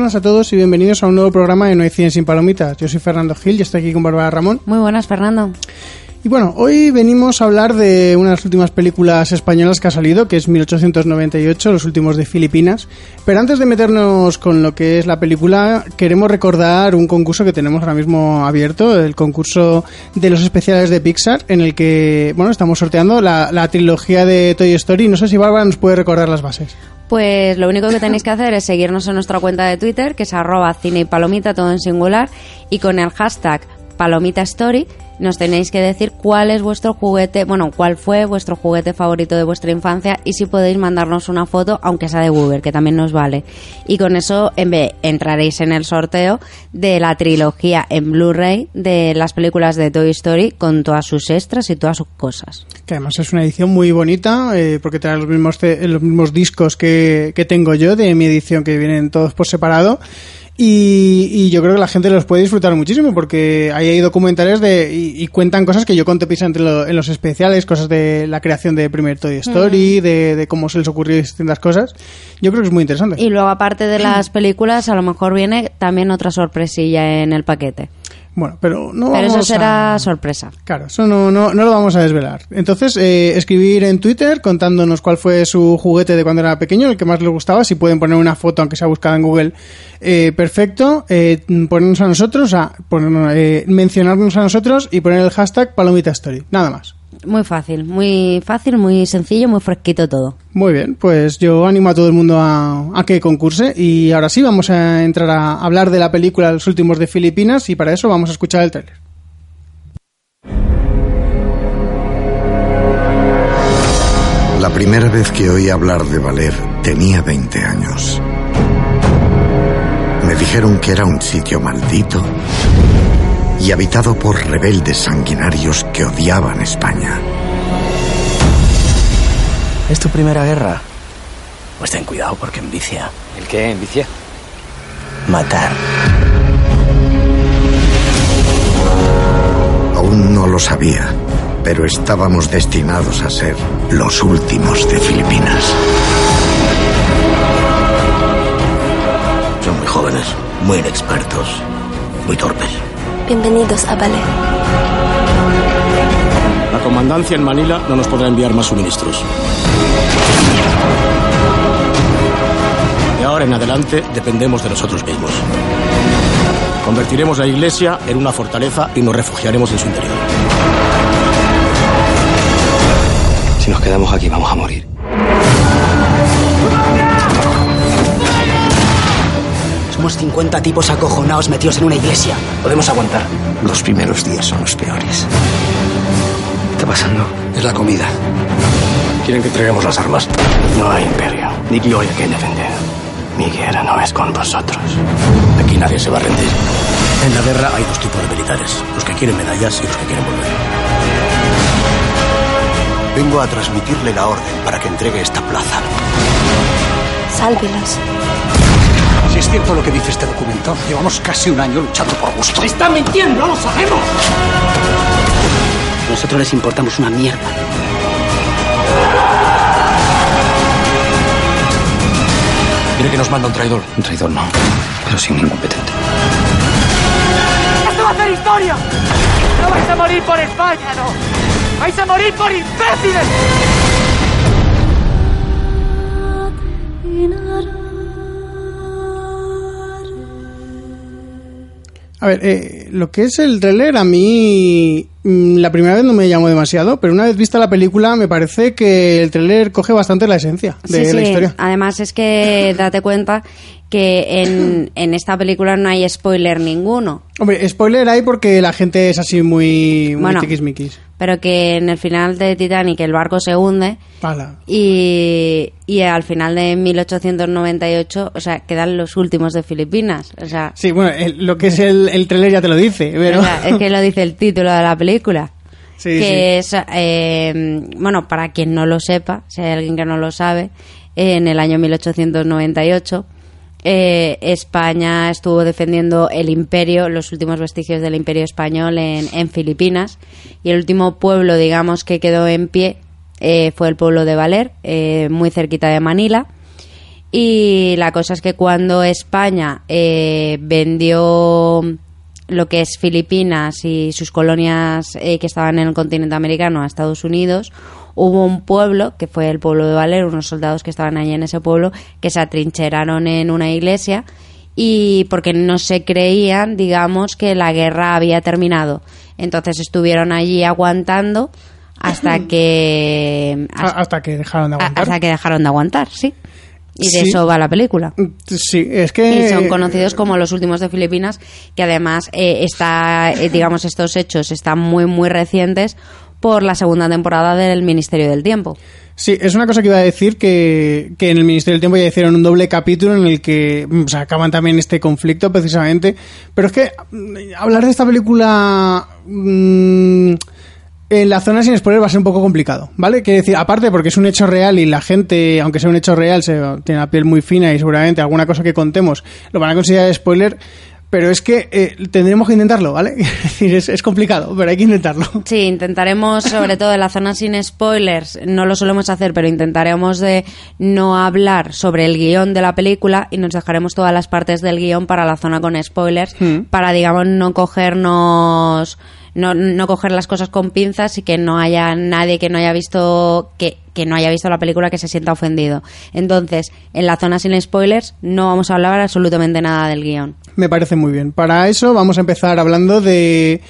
buenas a todos y bienvenidos a un nuevo programa de No hay cine sin palomitas. Yo soy Fernando Gil y estoy aquí con Bárbara Ramón. Muy buenas, Fernando. Y bueno, hoy venimos a hablar de una de las últimas películas españolas que ha salido, que es 1898, Los últimos de Filipinas. Pero antes de meternos con lo que es la película, queremos recordar un concurso que tenemos ahora mismo abierto, el concurso de los especiales de Pixar, en el que, bueno, estamos sorteando la, trilogía de Toy Story. No sé si Bárbara nos puede recordar las bases. Pues lo único que tenéis que hacer es seguirnos en nuestra cuenta de Twitter, que es arroba cine y palomita, todo en singular, y con el hashtag palomita story nos tenéis que decir cuál es vuestro juguete, bueno, cuál fue vuestro juguete favorito de vuestra infancia y si podéis mandarnos una foto, aunque sea de Google, que también nos vale. Y con eso en entraréis en el sorteo de la trilogía en Blu-ray de las películas de Toy Story con todas sus extras y todas sus cosas. Que además es una edición muy bonita, eh, porque trae los mismos, los mismos discos que, que tengo yo de mi edición, que vienen todos por separado. Y, y yo creo que la gente los puede disfrutar muchísimo porque ahí hay documentales de, y, y cuentan cosas que yo conté precisamente en, lo- en los especiales, cosas de la creación de primer Toy Story, de, de cómo se les ocurrió distintas cosas. Yo creo que es muy interesante. Y luego, aparte de las películas, a lo mejor viene también otra sorpresilla en el paquete. Bueno, pero no Pero eso vamos será a- sorpresa. Claro, eso no, no, no lo vamos a desvelar. Entonces, eh, escribir en Twitter contándonos cuál fue su juguete de cuando era pequeño, el que más les gustaba. Si pueden poner una foto, aunque sea buscada en Google, eh, perfecto. Eh, ponernos a nosotros, a, ponernos- eh, mencionarnos a nosotros y poner el hashtag Palomita Story. Nada más. Muy fácil, muy fácil, muy sencillo, muy fresquito todo. Muy bien, pues yo animo a todo el mundo a, a que concurse. Y ahora sí, vamos a entrar a hablar de la película Los últimos de Filipinas y para eso vamos a escuchar el tráiler. La primera vez que oí hablar de Valer tenía 20 años. Me dijeron que era un sitio maldito y habitado por rebeldes sanguinarios que odiaban España. ¿Es tu primera guerra? Pues ten cuidado porque envicia. ¿El qué? ¿Envicia? Matar. Aún no lo sabía, pero estábamos destinados a ser los últimos de Filipinas. Son muy jóvenes, muy inexpertos, muy torpes. Bienvenidos a Ballet. La comandancia en Manila no nos podrá enviar más suministros. De ahora en adelante dependemos de nosotros mismos. Convertiremos la iglesia en una fortaleza y nos refugiaremos en su interior. Si nos quedamos aquí vamos a morir. Somos 50 tipos acojonados metidos en una iglesia. Podemos aguantar. Los primeros días son los peores. ¿Qué está pasando? Es la comida. Quieren que entreguemos las armas. No hay imperio, ni gloria que defender. Mi guerra no es con vosotros. Aquí nadie se va a rendir. En la guerra hay dos tipos de militares. Los que quieren medallas y los que quieren volver. Vengo a transmitirle la orden para que entregue esta plaza. Sálvelos. Es cierto lo que dice este documento, llevamos casi un año luchando por gusto. ¡Están mintiendo! ¡Lo sabemos! Nosotros les importamos una mierda. ¿Quiere que nos manda un traidor? Un traidor no, pero sin incompetente. ¡Esto va a hacer historia! ¡No vais a morir por España, no! ¡Vais a morir por imbéciles! A ver, eh, lo que es el trailer a mí mm, la primera vez no me llamó demasiado, pero una vez vista la película me parece que el tráiler coge bastante la esencia de Sí, la sí. historia. Además es que date cuenta que en, en esta película no hay spoiler ninguno. Hombre, spoiler hay porque la gente es así muy, muy Bueno. tiquismiquis. Pero que en el final de Titanic el barco se hunde Pala. y, y al final de 1898, o sea, quedan los últimos de Filipinas. O sea, Sí, bueno, el- lo que es el, el tráiler ya te lo dice, pero... o sea, es que lo dice el título de la película. Sí, que es, eh, bueno, para quien no lo sepa, si hay alguien que no lo sabe, en el año 1898 eh, España estuvo defendiendo el imperio, los últimos vestigios del imperio español en, Filipinas y el último pueblo, digamos, que quedó en pie eh, fue el pueblo de Valer, eh, muy cerquita de Manila. Y la cosa es que cuando España vendió lo que es Filipinas y sus colonias que estaban en el continente americano a Estados Unidos, hubo un pueblo, que fue el pueblo de Valer, unos soldados que estaban allí en ese pueblo, que se atrincheraron en una iglesia y porque no se creían, digamos, que la guerra había terminado. Entonces estuvieron allí aguantando hasta que A- Hasta que dejaron de aguantar. hasta que dejaron de aguantar, sí. Y de Sí. eso va la película. Sí, es que... Y son conocidos como los últimos de Filipinas, que además eh, está, eh, digamos, estos hechos están muy, muy recientes por la segunda temporada del Ministerio del Tiempo. Sí, es una cosa que iba a decir que, que en el Ministerio del Tiempo ya hicieron un doble capítulo en el que mm, sacaban también este conflicto precisamente. Pero es que mm, hablar de esta película mm, en la zona sin spoiler va a ser un poco complicado, ¿vale? Quiero decir, aparte porque es un hecho real y la gente, aunque sea un hecho real, se tiene la piel muy fina y seguramente alguna cosa que contemos lo van a considerar spoiler. Pero es que eh, tendremos que intentarlo, ¿vale? Es es, es complicado, pero hay que intentarlo. Sí, intentaremos, sobre todo en la zona sin spoilers, no lo solemos hacer, pero intentaremos de no hablar sobre el guion de la película y nos dejaremos todas las partes del guion para la zona con spoilers, Mm. para, digamos, no cogernos, no, no coger las cosas con pinzas y que no haya nadie que no haya visto, que, que no haya visto la película que se sienta ofendido. Entonces, en la zona sin spoilers no vamos a hablar absolutamente nada del guion. Me parece muy bien. Para eso vamos a empezar hablando de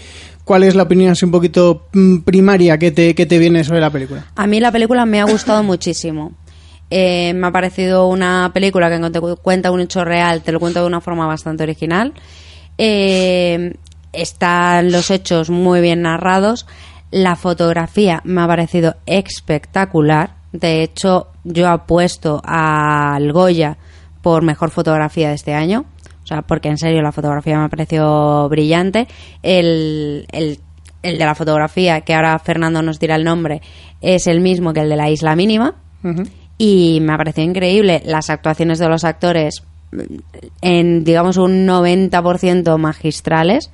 cuál es la opinión un poquito mm, primaria que te, que te viene sobre la película. A mí la película me ha gustado muchísimo. Eh, me ha parecido una película que cu- cuenta un hecho real, te lo cuenta de una forma bastante original. Eh, están los hechos muy bien narrados. La fotografía me ha parecido espectacular. De hecho, yo apuesto al Goya por mejor fotografía de este año. O sea, porque en serio la fotografía me pareció brillante. El, el, el de la fotografía, que ahora Fernando nos dirá el nombre, es el mismo que el de la isla mínima. Y me ha parecido increíble las actuaciones de los actores en, digamos, un 90% magistrales.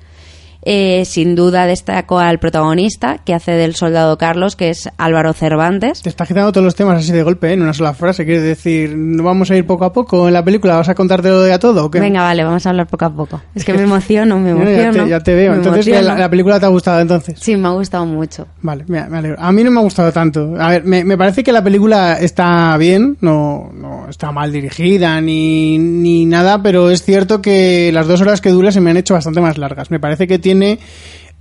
Eh, sin duda destaco al protagonista que hace del soldado Carlos, que es Álvaro Cervantes. Te estás quitando todos los temas así de golpe, ¿eh? en una sola frase. Quieres decir, ¿no vamos a ir poco a poco en la película? ¿Vas a contártelo de a todo? o qué? Venga, vale, vamos a hablar poco a poco. Es que me emociono, me emociono. ya, te, ya te veo. me Entonces, la, la película te ha gustado entonces. Sí, me ha gustado mucho. Vale, me, me alegro. A mí no me ha gustado tanto. A ver, me, me parece que la película está bien, no, no está mal dirigida ni, ni nada, pero es cierto que las dos horas que dura se me han hecho bastante más largas. Me parece que tiene,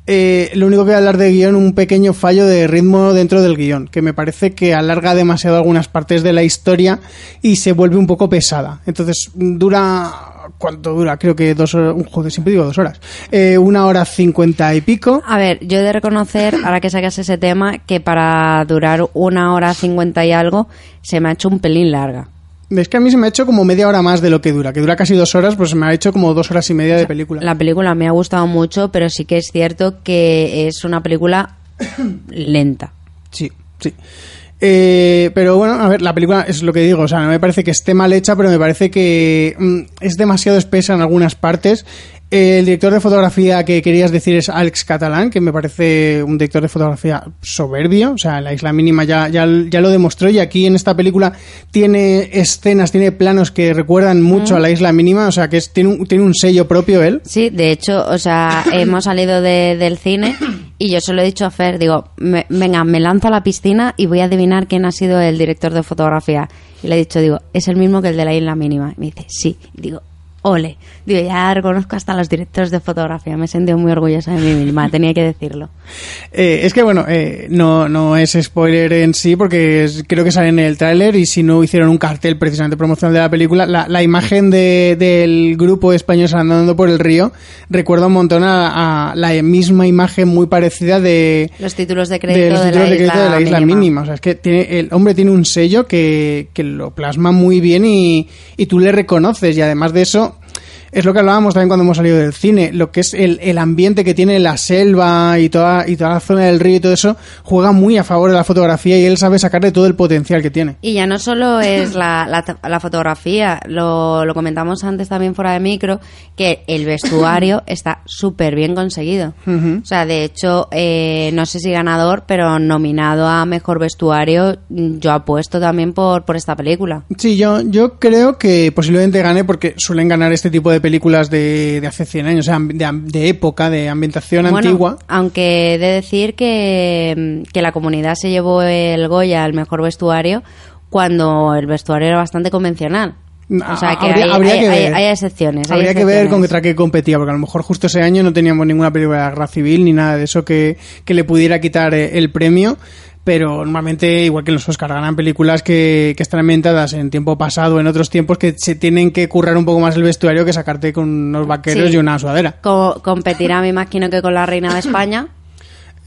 eh, lo único que voy a hablar de guion, un pequeño fallo de ritmo dentro del guion, que me parece que alarga demasiado algunas partes de la historia y se vuelve un poco pesada. Entonces, dura... ¿Cuánto dura? Creo que dos horas. Joder, siempre digo dos horas. Eh, una hora cincuenta y pico. A ver, yo he de reconocer, ahora que sacas ese tema, que para durar una hora cincuenta y algo se me ha hecho un pelín larga. Es que a mí se me ha hecho como media hora más de lo que dura, que dura casi dos horas, pues se me ha hecho como dos horas y media de película. La película me ha gustado mucho, pero sí que es cierto que es una película lenta. Sí, sí. Eh, pero bueno, a ver, la película es lo que digo, o sea, no me parece que esté mal hecha, pero me parece que mm, es demasiado espesa en algunas partes. El director de fotografía que querías decir es Alex Catalán, que me parece un director de fotografía soberbio, o sea, la isla mínima ya, ya, ya lo demostró y aquí en esta película tiene escenas, tiene planos que recuerdan mucho a la isla mínima, o sea, que es, tiene, un, tiene un sello propio él. Sí, de hecho, o sea, hemos salido de- del cine y yo se lo he dicho a Fer, digo, me- venga, me lanzo a la piscina y voy a adivinar quién ha sido el director de fotografía. Y le he dicho, digo, es el mismo que el de la isla mínima. Y me dice, sí. Y digo, ole. Digo, ya reconozco hasta los directores de fotografía. Me he sentido muy orgullosa de mí misma, tenía que decirlo. Eh, es que bueno, eh, no, no es spoiler en sí porque es- creo que sale en el tráiler y si no hicieron un cartel precisamente promocional de la película, la, la imagen de- del grupo español andando por el río recuerda un montón a, a la misma imagen muy parecida de, Los títulos de de crédito de, la, de crédito isla de la isla mínima. mínima. O sea, es que tiene, el hombre tiene un sello que, que lo plasma muy bien y, y tú le reconoces. Y además de eso, es lo que hablábamos también cuando hemos salido del cine. Lo que es el, el ambiente que tiene la selva y toda, y toda la zona del río y todo eso, juega muy a favor de la fotografía y él sabe sacarle todo el potencial que tiene. Y ya no solo es la, la, la fotografía, lo, lo comentamos antes también fuera de micro, que el vestuario está súper bien conseguido. O sea, de hecho, eh, no sé si ganador, pero nominado a mejor vestuario, mm, yo apuesto también por, por esta película. Sí, yo, yo creo que posiblemente gane porque suelen ganar este tipo de películas de, de hace 100 años, o sea, de, de época, de ambientación Bueno, antigua. aunque he de decir que, que la comunidad se llevó el Goya al mejor vestuario cuando el vestuario era bastante convencional. O sea, que Habría- hay, habría hay- que ver. hay excepciones. hay Habría que ver excepciones. contra qué competía, porque a lo mejor justo ese año no teníamos ninguna película de guerra civil ni nada de eso que, que le pudiera quitar eh, el premio. Pero normalmente, igual que en los Oscar, ganan películas que, que están ambientadas en tiempo pasado, en otros tiempos, que se tienen que currar un poco más el vestuario que sacarte con unos vaqueros Sí. y una sudadera. Co- competirá, me imagino que con la Reina de España.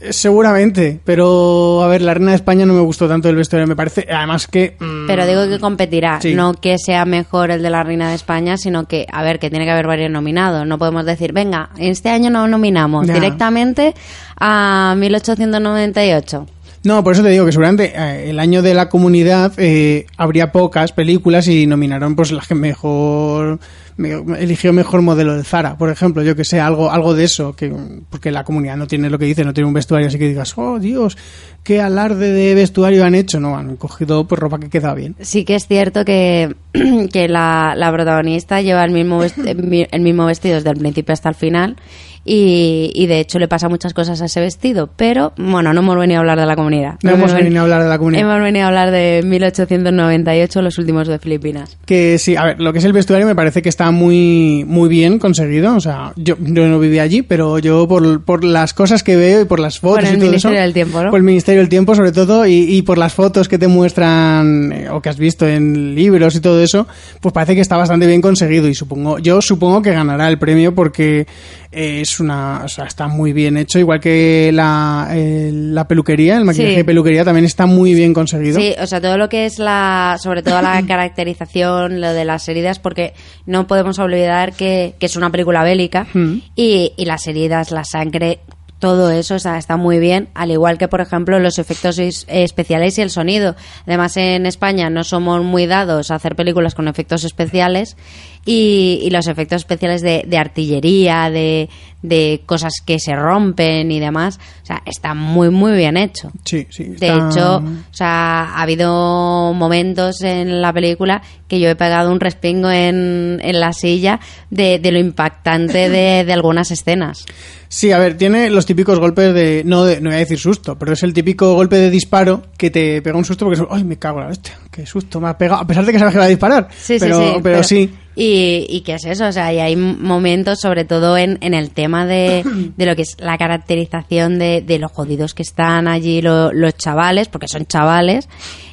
Eh, Seguramente, pero a ver, la Reina de España no me gustó tanto el vestuario, me parece. Además que. mm, Pero digo que competirá, Sí. no que sea mejor el de la Reina de España, sino que, a ver, que tiene que haber varios nominados. No podemos decir, venga, este año no nominamos Ya. directamente a 1898. No, por eso te digo que seguramente eh, el año de la comunidad eh, habría pocas películas y nominaron pues las que mejor me- eligió mejor modelo de Zara, por ejemplo, yo que sé, algo algo de eso, que porque la comunidad no tiene lo que dice, no tiene un vestuario así que digas, "Oh, Dios, qué alarde de vestuario han hecho." No, han cogido pues ropa que queda bien. Sí que es cierto que, que la, la protagonista lleva el mismo, el mismo vestido desde el principio hasta el final y, y de hecho le pasa muchas cosas a ese vestido, pero bueno, no hemos venido a hablar de la comunidad. No hemos ven- venido a hablar de la comunidad. Hemos venido a hablar de 1898, los últimos de Filipinas. Que sí, a ver, lo que es el vestuario me parece que está muy, muy bien conseguido. O sea, yo, yo no vivía allí, pero yo por, por las cosas que veo y por las fotos Por el y todo Ministerio eso. del Tiempo, ¿no? Por el Ministerio del Tiempo, sobre todo, y, y por las fotos que te muestran eh, o que has visto en libros y todo eso, pues parece que está bastante bien conseguido. Y supongo, yo supongo que ganará el premio porque eh, es una, o sea, está muy bien hecho. Igual que la, eh, la peluquería, el maquillaje Sí. de peluquería también está muy bien conseguido. Sí, o sea, todo lo que es la, sobre todo la caracterización, lo de las heridas, porque no podemos olvidar que, que es una película bélica Mm. y, y las heridas, la sangre, todo eso o sea, está muy bien, al igual que, por ejemplo, los efectos es- especiales y el sonido. Además, en España no somos muy dados a hacer películas con efectos especiales y, y los efectos especiales de, de artillería, de, de cosas que se rompen y demás, o sea, está muy, muy bien hecho. Sí, sí. De hecho, o sea, ha habido momentos en la película que yo he pegado un respingo en, en la silla de, de lo impactante de, de algunas escenas. Sí, a ver, tiene los típicos golpes de no, de, no voy a decir susto, pero es el típico golpe de disparo que te pega un susto porque es, ay, me cago en la hostia, qué susto me ha pegado, a pesar de que sabes que va a disparar. Sí, pero, sí, sí. Pero, sí, Y, y qué es eso, o sea, y hay momentos, sobre todo en, en el tema de, de lo que es la caracterización de, de los jodidos que están allí lo- los chavales, porque son chavales,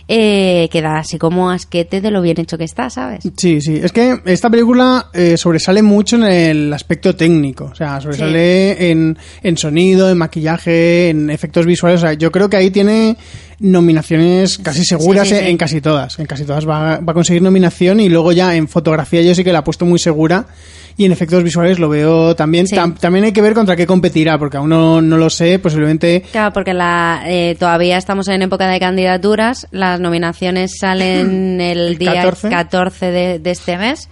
eh, que da así como asquete de lo bien hecho que está, ¿sabes? sí, sí. Es que esta película eh, sobresale mucho en el aspecto técnico, o sea, sobresale en, en sonido, en maquillaje, en efectos visuales. O sea, yo creo que ahí tiene nominaciones casi seguras sí, sí. En, en casi todas. En casi todas va, va a conseguir nominación y luego ya en fotografía yo sí que la he puesto muy segura. Y en efectos visuales lo veo también. Tam- también hay que ver contra qué competirá, porque aún no, no lo sé. Posiblemente Claro, porque la, eh, todavía estamos en época de candidaturas, las nominaciones salen el El día 14. 14, de, de este mes.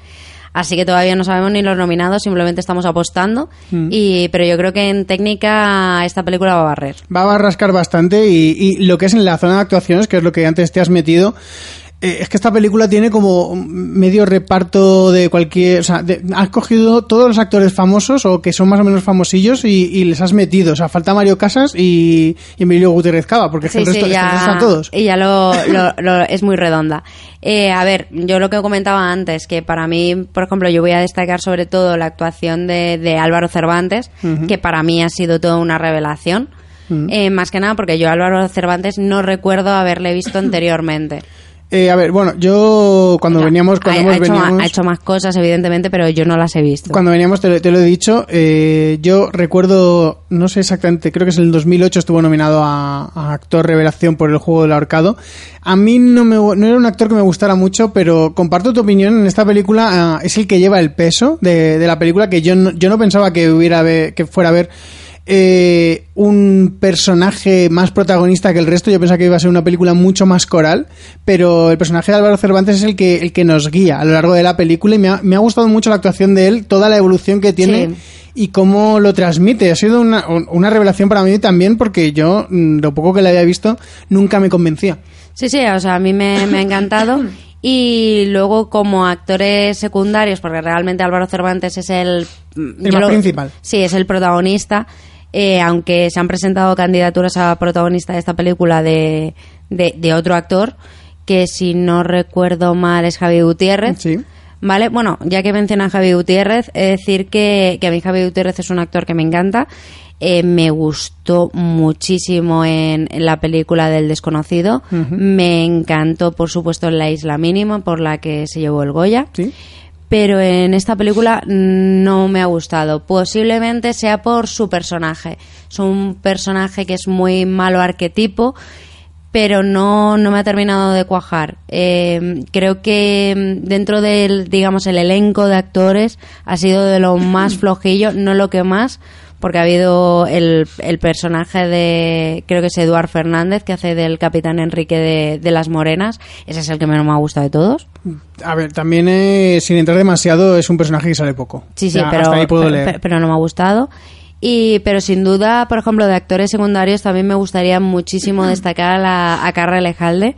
Así que todavía no sabemos ni los nominados, simplemente estamos apostando. Mm. Y, pero yo creo que en técnica esta película va a barrer. va a rascar bastante y, y lo que es en la zona de actuaciones, que es lo que antes te has metido, es que esta película tiene como medio reparto de cualquier. O sea, de- has cogido todos los actores famosos o que son más o menos famosillos y, y les has metido. O sea, falta Mario Casas y, y Emilio Gutiérrez Cava, porque es que Sí, el resto, sí, es que el resto ya, están todos. y ya lo, lo- lo- es muy redonda. Eh, a ver, yo lo que comentaba antes, que para mí, por ejemplo, yo voy a destacar sobre todo la actuación de, de Álvaro Cervantes, que para mí ha sido toda una revelación. Eh, más que nada porque yo a Álvaro Cervantes no recuerdo haberle visto anteriormente. Eh, a ver, bueno, yo cuando veníamos. Cuando ha, hemos ha hecho, ha más cosas, evidentemente, pero yo no las he visto. Cuando veníamos, te, lo- te lo he dicho, eh, yo recuerdo, no sé exactamente, creo que es el 2008 estuvo nominado a, a actor revelación por el juego del ahorcado. A mí no, me, no era un actor que me gustara mucho, pero comparto tu opinión, en esta película ah, es el que lleva el peso de, de la película, que yo no, yo no pensaba que, hubiera que fuera a ver eh, un personaje más protagonista que el resto. Yo pensaba que iba a ser una película mucho más coral, pero el personaje de Álvaro Cervantes es el que, el que nos guía a lo largo de la película y me ha, me ha gustado mucho la actuación de él, toda la evolución que tiene Sí. y cómo lo transmite. Ha sido una, una revelación para mí también porque yo, mm, lo poco que le había visto, nunca me convencía. Sí, sí, o sea, a mí me, me ha encantado. Y luego como actores secundarios, porque realmente Álvaro Cervantes es el... El más principal. Sí, es el protagonista. Eh, aunque se han presentado candidaturas a protagonista de esta película de, de, de otro actor, que si no recuerdo mal es Javi Gutiérrez. Sí. Vale, bueno, ya que mencionan Javi Gutiérrez, he de decir que, que a mí Javi Gutiérrez es un actor que me encanta. Eh, me gustó muchísimo en, en la película del desconocido. Me encantó, por supuesto, en La Isla Mínima, por la que se llevó el Goya. Sí. Pero en esta película no me ha gustado. Posiblemente sea por su personaje. Es un personaje que es muy malo arquetipo, pero no, no me ha terminado de cuajar. Eh, creo que dentro del, digamos, el elenco de actores ha sido de lo más flojillo, no lo que más, porque ha habido el, el personaje de, creo que es Eduard Fernández, que hace del capitán Enrique de, de Las Morenas. Ese es el que menos me ha gustado de todos. A ver, también eh, sin entrar demasiado, es un personaje que sale poco. Sí, sí, pero, hasta ahí puedo pero, leer. pero- pero no me ha gustado. Y, pero sin duda, por ejemplo, de actores secundarios también me gustaría muchísimo destacar a, la, a Carra Lejalde,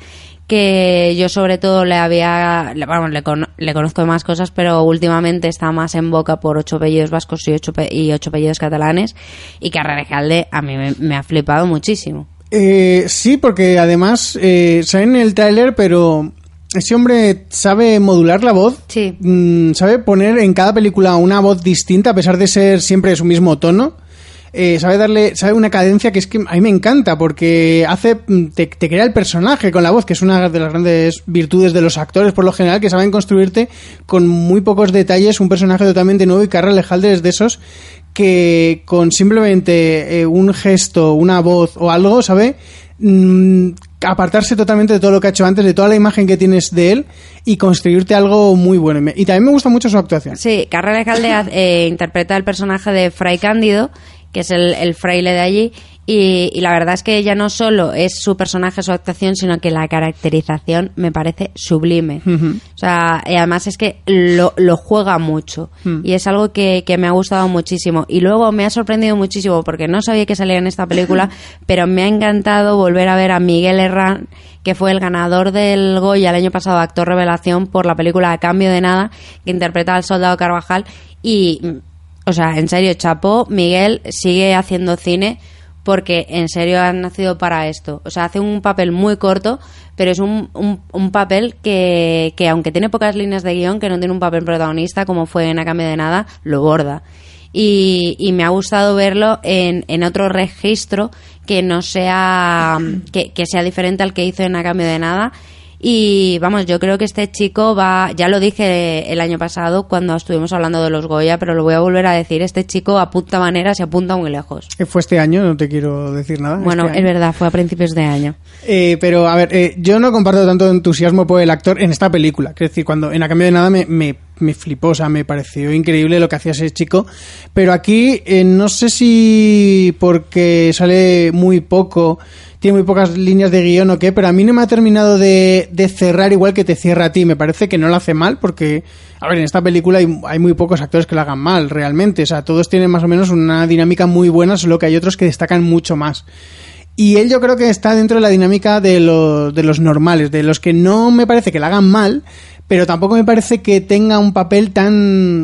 que yo sobre todo le había, le- vamos, le, le conozco de más cosas, pero últimamente está más en boca por ocho apellidos vascos y ocho, y ocho apellidos catalanes. Y Carra Lejalde a mí me, me ha flipado muchísimo. Eh, sí, porque además eh, sale en el tráiler, pero ese hombre sabe modular la voz. Sí. Mm, sabe poner en cada película una voz distinta, a pesar de ser siempre de su mismo tono. Eh, sabe darle, sabe una cadencia que es que a mí me encanta, porque hace, mm, te, te crea el personaje con la voz, que es una de las grandes virtudes de los actores por lo general, que saben construirte con muy pocos detalles un personaje totalmente nuevo y Carra Lejalde es de esos que con simplemente eh, un gesto, una voz o algo, ¿sabe? Mm, apartarse totalmente de todo lo que ha hecho antes, de toda la imagen que tienes de él y construirte algo muy bueno. Y también me gusta mucho su actuación. Sí, Carra Lejalde eh, interpreta el personaje de Fray Cándido, que es el, el fraile de allí, y, y la verdad es que ya no solo es su personaje, su actuación, sino que la caracterización me parece sublime. O sea, y además es que lo, lo juega mucho Mm. y es algo que, que me ha gustado muchísimo. Y luego me ha sorprendido muchísimo porque no sabía que salía en esta película, pero me ha encantado volver a ver a Miguel Herrán, que fue el ganador del Goya el año pasado, actor revelación, por la película A Cambio de Nada, que interpreta al soldado Carvajal. Y, o sea, en serio, Chapo, Miguel sigue haciendo cine porque en serio han nacido para esto. O sea, hace un papel muy corto, pero es un, un, un papel que, que, aunque tiene pocas líneas de guion, que no tiene un papel protagonista, como fue en A Cambio de Nada, lo borda. Y, y me ha gustado verlo en, en otro registro que no sea que, que sea diferente al que hizo en A Cambio de Nada y vamos, yo creo que este chico va, ya lo dije el año pasado cuando estuvimos hablando de los Goya, pero lo voy a volver a decir, este chico apunta maneras y apunta muy lejos. Eh, Fue este año, no te quiero decir nada. Bueno, este es verdad, fue a principios de año. Eh, pero a ver, eh, yo no comparto tanto entusiasmo por el actor en esta película. Quiero decir, cuando en A Cambio de Nada me, me, me flipó, o sea, me pareció increíble lo que hacía ese chico. Pero aquí eh, no sé si porque sale muy poco, tiene muy pocas líneas de guion o qué, pero a mí no me ha terminado de, cerrar igual que te cierra a ti. Me parece que no lo hace mal porque, a ver, en esta película hay, muy pocos actores que lo hagan mal, realmente. O sea, todos tienen más o menos una dinámica muy buena, solo que hay otros que destacan mucho más. Y él yo creo que está dentro de la dinámica de los normales, de los que no me parece que la hagan mal, pero tampoco me parece que tenga un papel tan,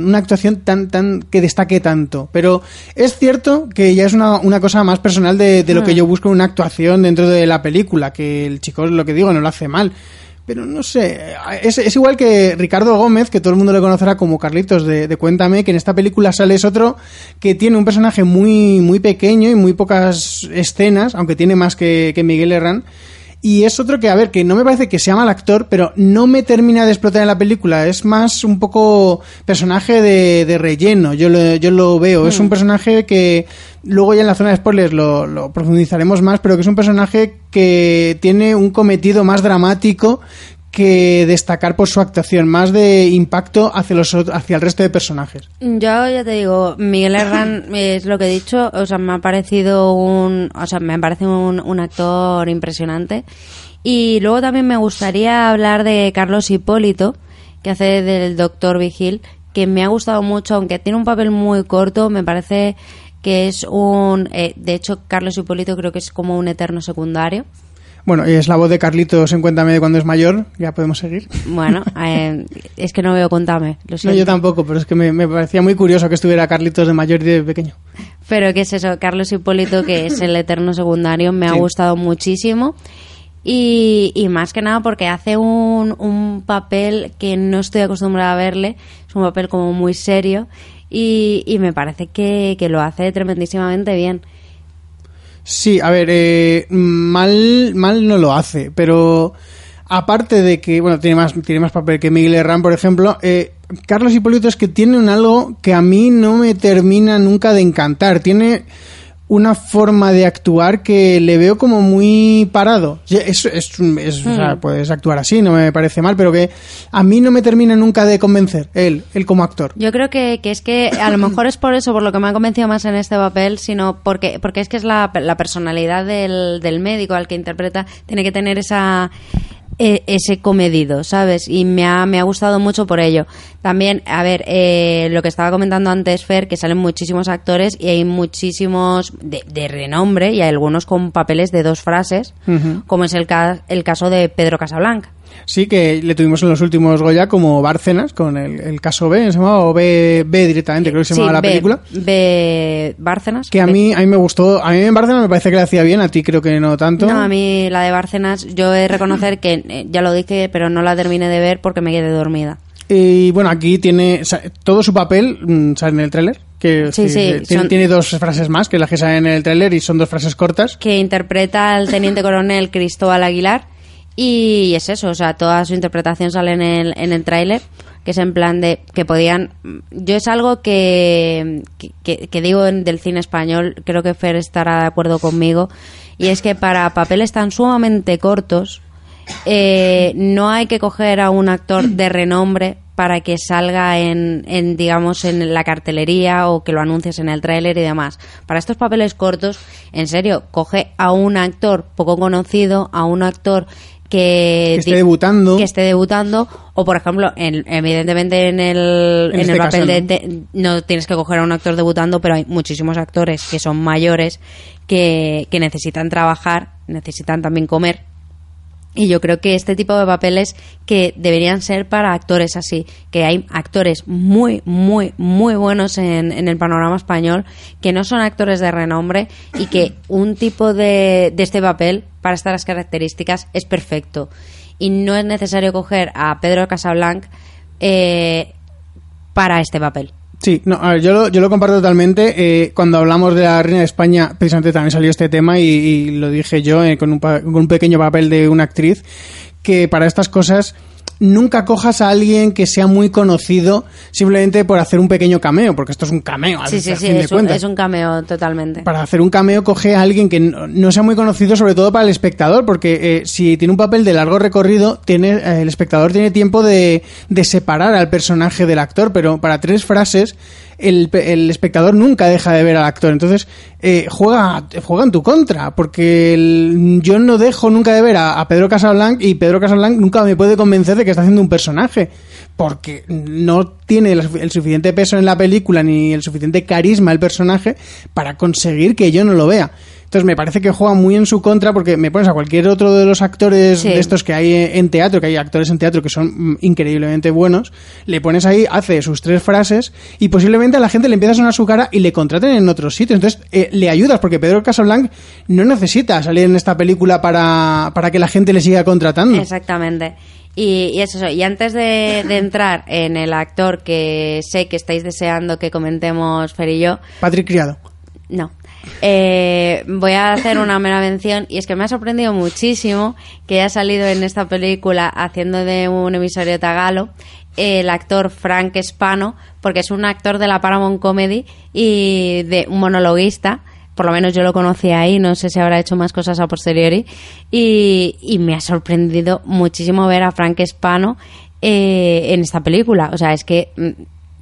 una actuación tan, tan, que destaque tanto. Pero es cierto que ya es una, una cosa más personal de, de lo que Mm. yo busco en una actuación dentro de la película, que el chico, lo que digo, no lo hace mal. Pero no sé, es, es igual que Ricardo Gómez, que todo el mundo le conocerá como Carlitos de, de Cuéntame, que en esta película sale es otro que tiene un personaje muy, muy pequeño y muy pocas escenas, aunque tiene más que, que Miguel Herrán. Y es otro que, a ver, que no me parece que sea mal actor, pero no me termina de explotar en la película. Es más un poco personaje de, de relleno, yo lo, yo lo veo. Es un personaje que luego ya en la zona de spoilers lo, lo profundizaremos más, pero que es un personaje que tiene un cometido más dramático que destacar por su actuación, más de impacto hacia, los, hacia el resto de personajes. Yo ya te digo, Miguel Herrán es lo que he dicho, o sea, me ha parecido un, o sea, me parece un, un actor impresionante. Y luego también me gustaría hablar de Carlos Hipólito, que hace del Doctor Vigil, que me ha gustado mucho, aunque tiene un papel muy corto, me parece que es un, eh, de hecho, Carlos Hipólito creo que es como un eterno secundario. Bueno, y es la voz de Carlitos en Cuéntame de cuando es mayor, ya podemos seguir. Bueno, eh, es que no veo Contame, lo No, siento. yo tampoco, pero es que me, me parecía muy curioso que estuviera Carlitos de mayor y de pequeño. Pero ¿qué es eso? Carlos Hipólito, que es el eterno secundario, me ha Sí. gustado muchísimo. Y, y más que nada porque hace un, un papel que no estoy acostumbrada a verle. Es un papel como muy serio. Y, y me parece que, que lo hace tremendísimamente bien. Sí, a ver, eh, mal, mal no lo hace, pero aparte de que, bueno, tiene más, tiene más papel que Miguel Herrán, por ejemplo, eh, Carlos Hipólito es que tiene un algo que a mí no me termina nunca de encantar. Tiene una forma de actuar que le veo como muy parado. Es, es, o sea, Mm. puedes actuar así, no me parece mal, pero que a mí no me termina nunca de convencer, él, él como actor. Yo creo que, que es que a lo mejor es por eso, por lo que me ha convencido más en este papel, sino porque, porque es que es la, la personalidad del, del médico al que interpreta, tiene que tener esa ese comedido, ¿sabes? Y me ha, me ha gustado mucho por ello. También, a ver, eh, lo que estaba comentando antes, Fer, que salen muchísimos actores y hay muchísimos de, de renombre y hay algunos con papeles de dos frases, como es el, ca- el caso de Pedro Casablanca. Sí, que le tuvimos en los últimos Goya como Bárcenas, con el, el caso B, ¿se llamaba? O B, B directamente, creo que se Sí, llamaba la B- película. B. Bárcenas. Que a B. mí, a mí me gustó, a mí en Bárcenas me parece que le hacía bien, a ti creo que no tanto. No, a mí la de Bárcenas, yo he de reconocer que eh, ya lo dije, pero no la terminé de ver porque me quedé dormida. Y bueno, aquí tiene o sea, todo su papel, mm, sale en el tráiler, que Sí, sí, tiene, son- tiene dos frases más, que las que salen en el tráiler y son dos frases cortas. Que interpreta al teniente coronel Cristóbal Aguilar. Y es eso, o sea, toda su interpretación sale en el, en el tráiler, que es en plan de que podían... Yo es algo que, que, digo en- del cine español, creo que Fer estará de acuerdo conmigo, y es que para papeles tan sumamente cortos, eh, no hay que coger a un actor de renombre para que salga en, en, digamos, en la cartelería o que lo anuncies en el tráiler y demás. Para estos papeles cortos, en serio, coge a un actor poco conocido, a un actor que, Que esté debutando. que esté debutando o por ejemplo en- evidentemente en el, En en este el papel caso, ¿no? no tienes que coger a un actor debutando pero hay muchísimos actores que son mayores que, que necesitan trabajar necesitan también comer y yo creo que este tipo de papeles que deberían ser para actores así, que hay actores muy, muy, muy buenos en, en el panorama español, que no son actores de renombre y que un tipo de, de este papel, para estas características, es perfecto. Y no es necesario coger a Pedro Casablanc eh, para este papel. Sí, no, a ver, yo lo, yo lo comparto totalmente. Eh, cuando hablamos de la Reina de España, precisamente también salió este tema y, lo dije yo eh, con, un con un pequeño papel de una actriz, que para estas cosas nunca cojas a alguien que sea muy conocido simplemente por hacer un pequeño cameo, porque esto es un cameo, Sí, sí, sí, es un, cuentas. es un cameo totalmente. Para hacer un cameo coge a alguien que no, no sea muy conocido, sobre todo para el espectador, porque eh, si tiene un papel de largo recorrido, tiene, eh, el espectador tiene tiempo de, de separar al personaje del actor, pero para tres frases el, el espectador nunca deja de ver al actor. Entonces, eh, juega, juega en tu contra, porque el- yo no dejo nunca de ver a, Pedro Casablanc y Pedro Casablanc nunca me puede convencer de que está haciendo un personaje, porque no tiene el suficiente peso en la película ni el suficiente carisma el personaje para conseguir que yo no lo vea. Entonces me parece que juega muy en su contra porque me pones a cualquier otro de los actores Sí. de estos que hay en teatro, que hay actores en teatro que son mm, increíblemente buenos, le pones ahí, hace sus tres frases y posiblemente a la gente le empieza a sonar su cara y le contraten en otros sitios. Entonces eh, le ayudas porque Pedro Casablanc no necesita salir en esta película para, para que la gente le siga contratando. Exactamente. Y, y es eso. Y antes de, de entrar en el actor que sé que estáis deseando que comentemos Fer y yo, Patrick Criado. no. Eh, voy a hacer una mera mención y es que me ha sorprendido muchísimo que haya salido en esta película haciendo de un emisario tagalo el actor Frank Spano porque es un actor de la Paramount Comedy y de un monologuista por lo menos yo lo conocí ahí, no sé si habrá hecho más cosas a posteriori, y, y me ha sorprendido muchísimo ver a Frank Spano eh, en esta película. O sea, es que,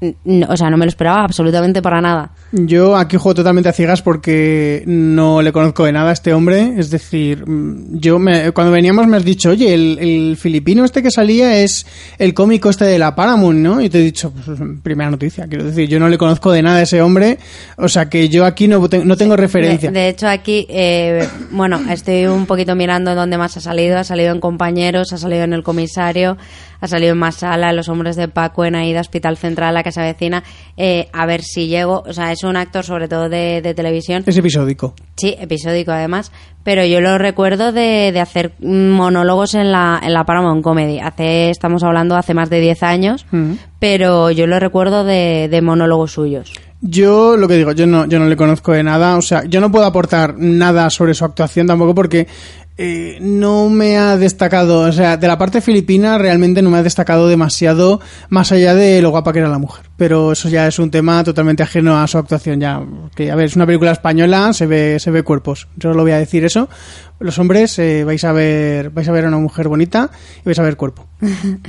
o sea, no me lo esperaba absolutamente para nada. Yo aquí juego totalmente a ciegas porque no le conozco de nada a este hombre. Es decir, mm, yo me- cuando veníamos me has dicho, oye, el, el filipino este que salía es el cómico este de la Paramount, ¿no? Y te he dicho, pues, primera noticia, quiero decir, yo no le conozco de nada a ese hombre, o sea que yo aquí no, te- no tengo referencia. De, de hecho, aquí, eh, bueno, estoy un poquito mirando dónde más ha salido. Ha salido en Compañeros, ha salido en El Comisario, ha salido en Masala, en Los Hombres de Paco, en Aida, Hospital Central, La Casa Vecina. Eh, a ver si llego. O sea, es un actor sobre todo de, de televisión. Es episódico. Sí, episódico además. Pero yo lo recuerdo de, de hacer monólogos en la, en la Paramount Comedy. Hace, estamos hablando hace más de 10 años, Mm. pero yo lo recuerdo de, de monólogos suyos. Yo lo que digo, yo no, yo no le conozco de nada, o sea, yo no puedo aportar nada sobre su actuación tampoco porque eh, no me ha destacado, o sea, de la parte filipina realmente no me ha destacado demasiado más allá de lo guapa que era la mujer. Pero eso ya es un tema totalmente ajeno a su actuación ya. Que, a ver, es una película española, se ve, se ve cuerpos. Yo lo voy a decir eso. Los hombres eh, vais a ver, vais a ver a una mujer bonita y vais a ver cuerpo.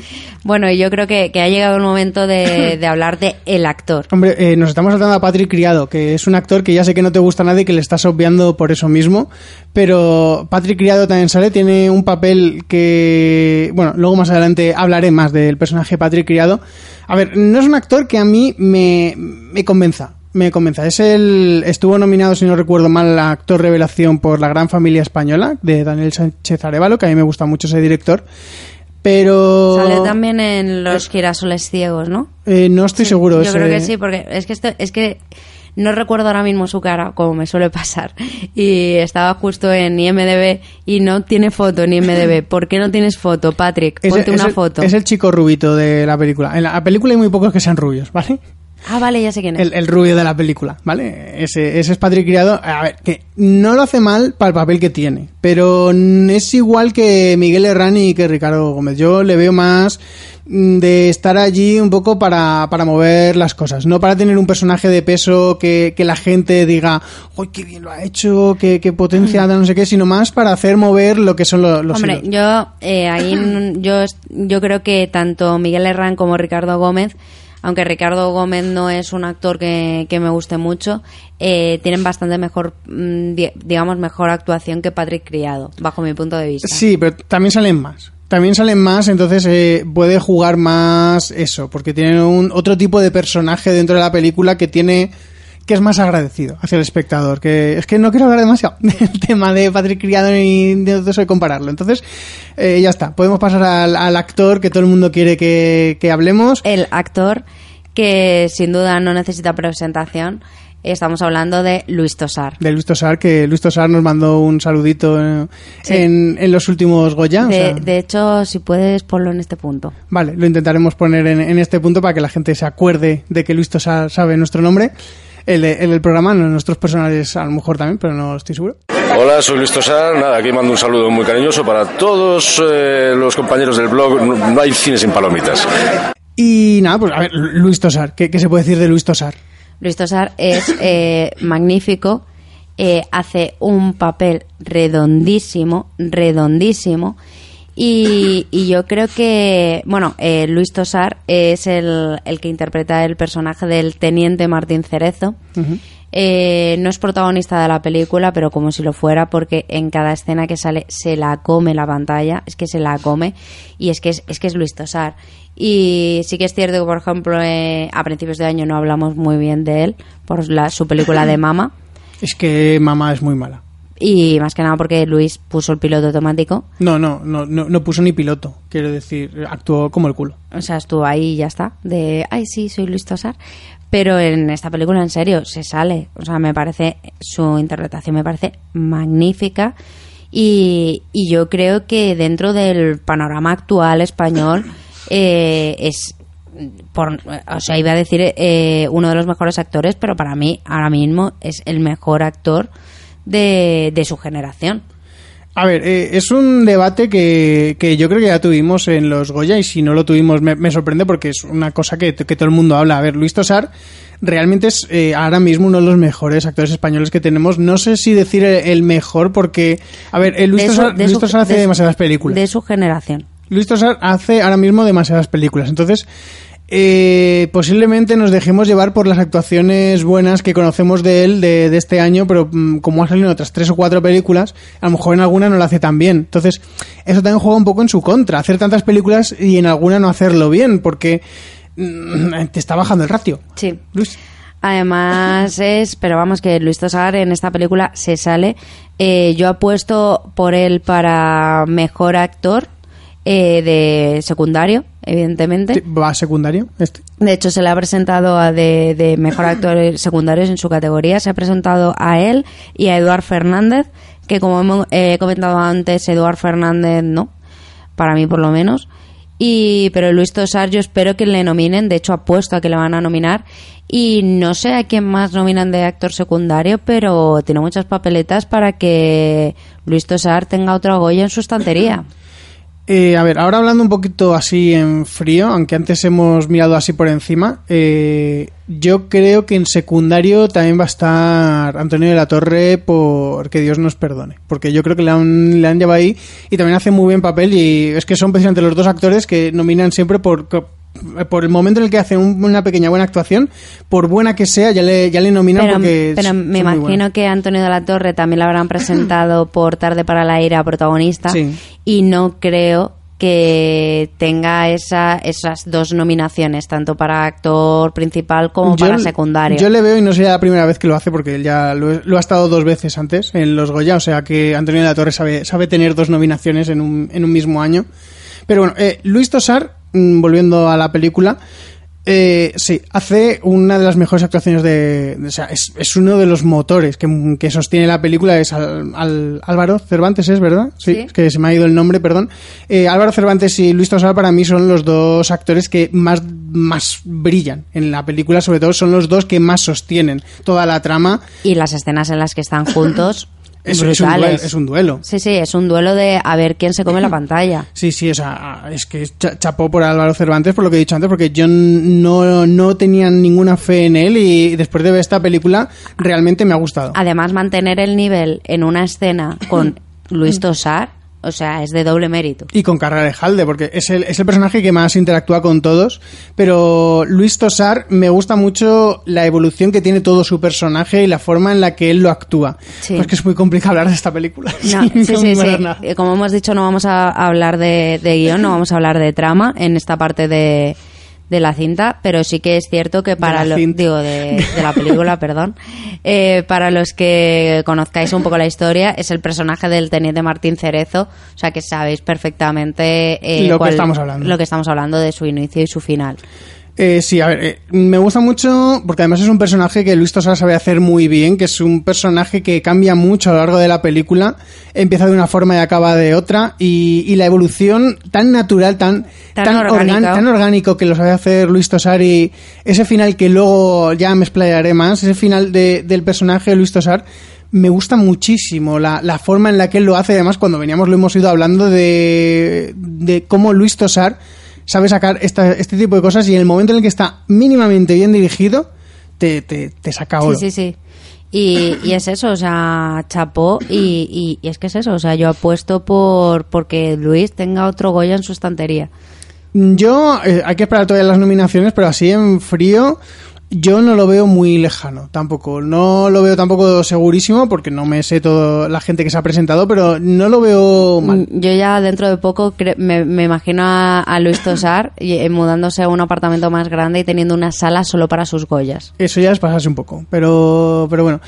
Bueno, y yo creo que, que ha llegado el momento de, de hablar de el actor. Hombre, eh, nos estamos saltando a Patrick Criado, que es un actor que ya sé que no te gusta nada y que le estás obviando por eso mismo, pero Patrick Criado también sale, tiene un papel que, bueno, luego más adelante hablaré más del personaje Patrick Criado. A ver, no es un actor que a mí me, me convenza. Me convenza. Es el. Estuvo nominado, si no recuerdo mal, a actor revelación por La Gran Familia Española, de Daniel Sánchez Arevalo, que a mí me gusta mucho ese director. Pero. Salió también en Los girasoles ciegos, ¿no? eh, no estoy seguro. Yo ese- creo que sí, porque es que esto, es que no recuerdo ahora mismo su cara, como me suele pasar. Y estaba justo en IMDB y no tiene foto en IMDB. ¿Por qué no tienes foto, Patrick? Ponte es una foto. es el chico rubito de la película. En la película hay muy pocos que sean rubios, ¿vale? Ah, vale, ya sé quién es. El, el rubio de la película, ¿vale? Ese, ese es Patrick Criado. A ver, que no lo hace mal para el papel que tiene, pero es igual que Miguel Herrán y que Ricardo Gómez. Yo le veo más mm, de estar allí un poco para, para mover las cosas, no para tener un personaje de peso que, que la gente diga, ¡ay, qué bien lo ha hecho! ¡Qué, qué potencia! No sé qué, sino más para hacer mover lo que son lo- los Hombre, hilos. yo eh, ahí yo, yo creo que tanto Miguel Herrán como Ricardo Gómez, aunque Ricardo Gómez no es un actor que, que me guste mucho, eh, tienen bastante mejor, mm, di- digamos, mejor actuación que Patrick Criado, bajo mi punto de vista. Sí, pero también salen más. También salen más, entonces eh, puede jugar más eso, porque tiene un otro tipo de personaje dentro de la película que tiene que es más agradecido hacia el espectador. Que es que no quiero hablar demasiado del tema de Patrick Criado ni de eso de compararlo. Entonces, eh, ya está. Podemos pasar al, al actor que todo el mundo quiere que, que hablemos. El actor que sin duda no necesita presentación, estamos hablando de Luis Tosar. De Luis Tosar, que Luis Tosar nos mandó un saludito eh, Sí. en, en los últimos Goya. o De, sea- de hecho, si puedes ponlo en este punto. Vale, lo intentaremos poner en, en este punto para que la gente se acuerde de que Luis Tosar sabe nuestro nombre. El, el del programa, nuestros personajes a lo mejor también, pero no estoy seguro. Hola, soy Luis Tosar. Nada, aquí mando un saludo muy cariñoso para todos eh, los compañeros del blog. No no hay cine sin palomitas. Y nada, pues a ver, Luis Tosar, ¿qué, qué se puede decir de Luis Tosar? Luis Tosar es eh, magnífico, eh, hace un papel redondísimo, redondísimo. Y, y yo creo que, bueno, eh, Luis Tosar es el, el que interpreta el personaje del teniente Martín Cerezo. Eh, no es protagonista de la película, pero como si lo fuera, porque en cada escena que sale se la come la pantalla, es que se la come, y es que es, es que es Luis Tosar. Y sí que es cierto que, por ejemplo, eh, a principios de año no hablamos muy bien de él por la, su película de Mama. Es que mamá es muy mala. Y más que nada porque Luis puso el piloto automático. No, no, no, no, no puso ni piloto, quiero decir, actuó como el culo. O sea, estuvo ahí y ya está. De, ay, sí, soy Luis Tosar. Pero en esta película, en serio, se sale. O sea, me parece, su interpretación me parece magnífica. Y, y yo creo que dentro del panorama actual español eh, es, por, o sea, iba a decir eh, uno de los mejores actores, pero para mí ahora mismo es el mejor actor de, de su generación. A ver, eh, es un debate que, que yo creo que ya tuvimos en los Goya y si no lo tuvimos me, me sorprende porque es una cosa que, que todo el mundo habla. A ver, Luis Tosar realmente es eh, ahora mismo uno de los mejores actores españoles que tenemos. No sé si decir el, el mejor porque, a ver, eh, Luis, su- Tosar, Luis su- Tosar hace de demasiadas películas. De su generación. Luis Tosar hace ahora mismo demasiadas películas. Entonces, eh, posiblemente nos dejemos llevar por las actuaciones buenas que conocemos de él de, de este año, pero mm, como ha salido en otras tres o cuatro películas, a lo mejor en alguna no lo hace tan bien. Entonces, eso también juega un poco en su contra, hacer tantas películas y en alguna no hacerlo bien, porque mm, te está bajando el ratio. Sí. Luis. Además es, pero vamos que Luis Tosar en esta película se sale. Eh, yo apuesto por él para mejor actor eh, de secundario, evidentemente. Va a secundario. Este. De hecho, se le ha presentado a de, de mejor actor secundarios en su categoría. Se ha presentado a él y a Eduard Fernández, que como hemos eh, comentado antes, Eduard Fernández no, para mí por lo menos. Y, pero Luis Tosar yo espero que le nominen, de hecho apuesto a que le van a nominar. Y no sé a quién más nominan de actor secundario, pero tiene muchas papeletas para que Luis Tosar tenga otro Goya en su estantería. Eh, a ver, ahora hablando un poquito así en frío, aunque antes hemos mirado así por encima, eh, yo creo que en secundario también va a estar Antonio de la Torre por que Dios nos perdone, porque yo creo que le han, le han llevado ahí y también hace muy buen papel y es que son precisamente los dos actores que nominan siempre por por el momento en el que hacen un- una pequeña buena actuación, por buena que sea, ya le, ya le nominan Pero, porque pero me imagino que Antonio de la Torre también lo habrán presentado por Tarde para la Ira protagonista Sí. y no creo que tenga esa, esas dos nominaciones, tanto para actor principal como Yo- para secundario. Yo le veo y no sería la primera vez que lo hace porque él ya lo, lo ha estado dos veces antes en los Goya, o sea que Antonio de la Torre sabe, sabe tener dos nominaciones en un, en un mismo año. Pero bueno, eh, Luis Tosar, volviendo a la película, eh, sí, hace una de las mejores actuaciones de... de- o sea, es, es uno de los motores que, que sostiene la película, es al, al- Álvaro Cervantes, ¿es verdad? Sí. es que se me ha ido el nombre, perdón. Eh, Álvaro Cervantes y Luis Tosar para mí son los dos actores que más, más brillan en la película, sobre todo son los dos que más sostienen toda la trama. Y las escenas en las que están juntos, Es, es un duelo, es un duelo. Sí, sí, es un duelo de a ver quién se come la pantalla. Sí, sí, o sea, es que cha- chapó por Álvaro Cervantes por lo que he dicho antes, porque yo no, no tenía ninguna fe en él y después de ver esta película realmente me ha gustado. Además, mantener el nivel en una escena con Luis Tosar, o sea, es de doble mérito. Y con Carralejalde, porque es el, es el personaje que más interactúa con todos. Pero Luis Tosar me gusta mucho la evolución que tiene todo su personaje y la forma en la que él lo actúa. Sí. Pues que es muy complicado hablar de esta película. No, sí. Eh, Como hemos dicho, no vamos a hablar de, de guion, no vamos a hablar de trama en esta parte de, de la cinta, pero sí que es cierto que para los digo de, de la película, perdón, eh, para los que conozcáis un poco la historia, es el personaje del teniente Martín Cerezo, o sea que sabéis perfectamente eh, Lo que estamos hablando. lo que estamos hablando de su inicio y su final. Eh, sí, a ver, eh, me gusta mucho porque además es un personaje que Luis Tosar sabe hacer muy bien, que es un personaje que cambia mucho a lo largo de la película, empieza de una forma y acaba de otra, y, y la evolución tan natural, tan, Tan orgánico. tan orgánico que lo sabe hacer Luis Tosar y ese final que luego ya me explayaré más, ese final de- del personaje de Luis Tosar, me gusta muchísimo la, la forma en la que él lo hace. Además, cuando veníamos lo hemos ido hablando de, de cómo Luis Tosar sabe sacar esta- este tipo de cosas y en el momento en el que está mínimamente bien dirigido, te, te, te saca oro. Sí, sí, sí. Y, y es eso, o sea, chapó y, y- y es que es eso, o sea, yo apuesto por porque Luis tenga otro Goya en su estantería. Yo, eh, hay que esperar todavía las nominaciones, pero así en frío, yo no lo veo muy lejano tampoco. No lo veo tampoco segurísimo porque no me sé toda la gente que se ha presentado, pero no lo veo mal. Mm, Yo ya dentro de poco me, me imagino a, a Luis Tosar eh, mudándose a un apartamento más grande y teniendo una sala solo para sus Goyas. Eso ya es pasarse un poco, pero, pero bueno.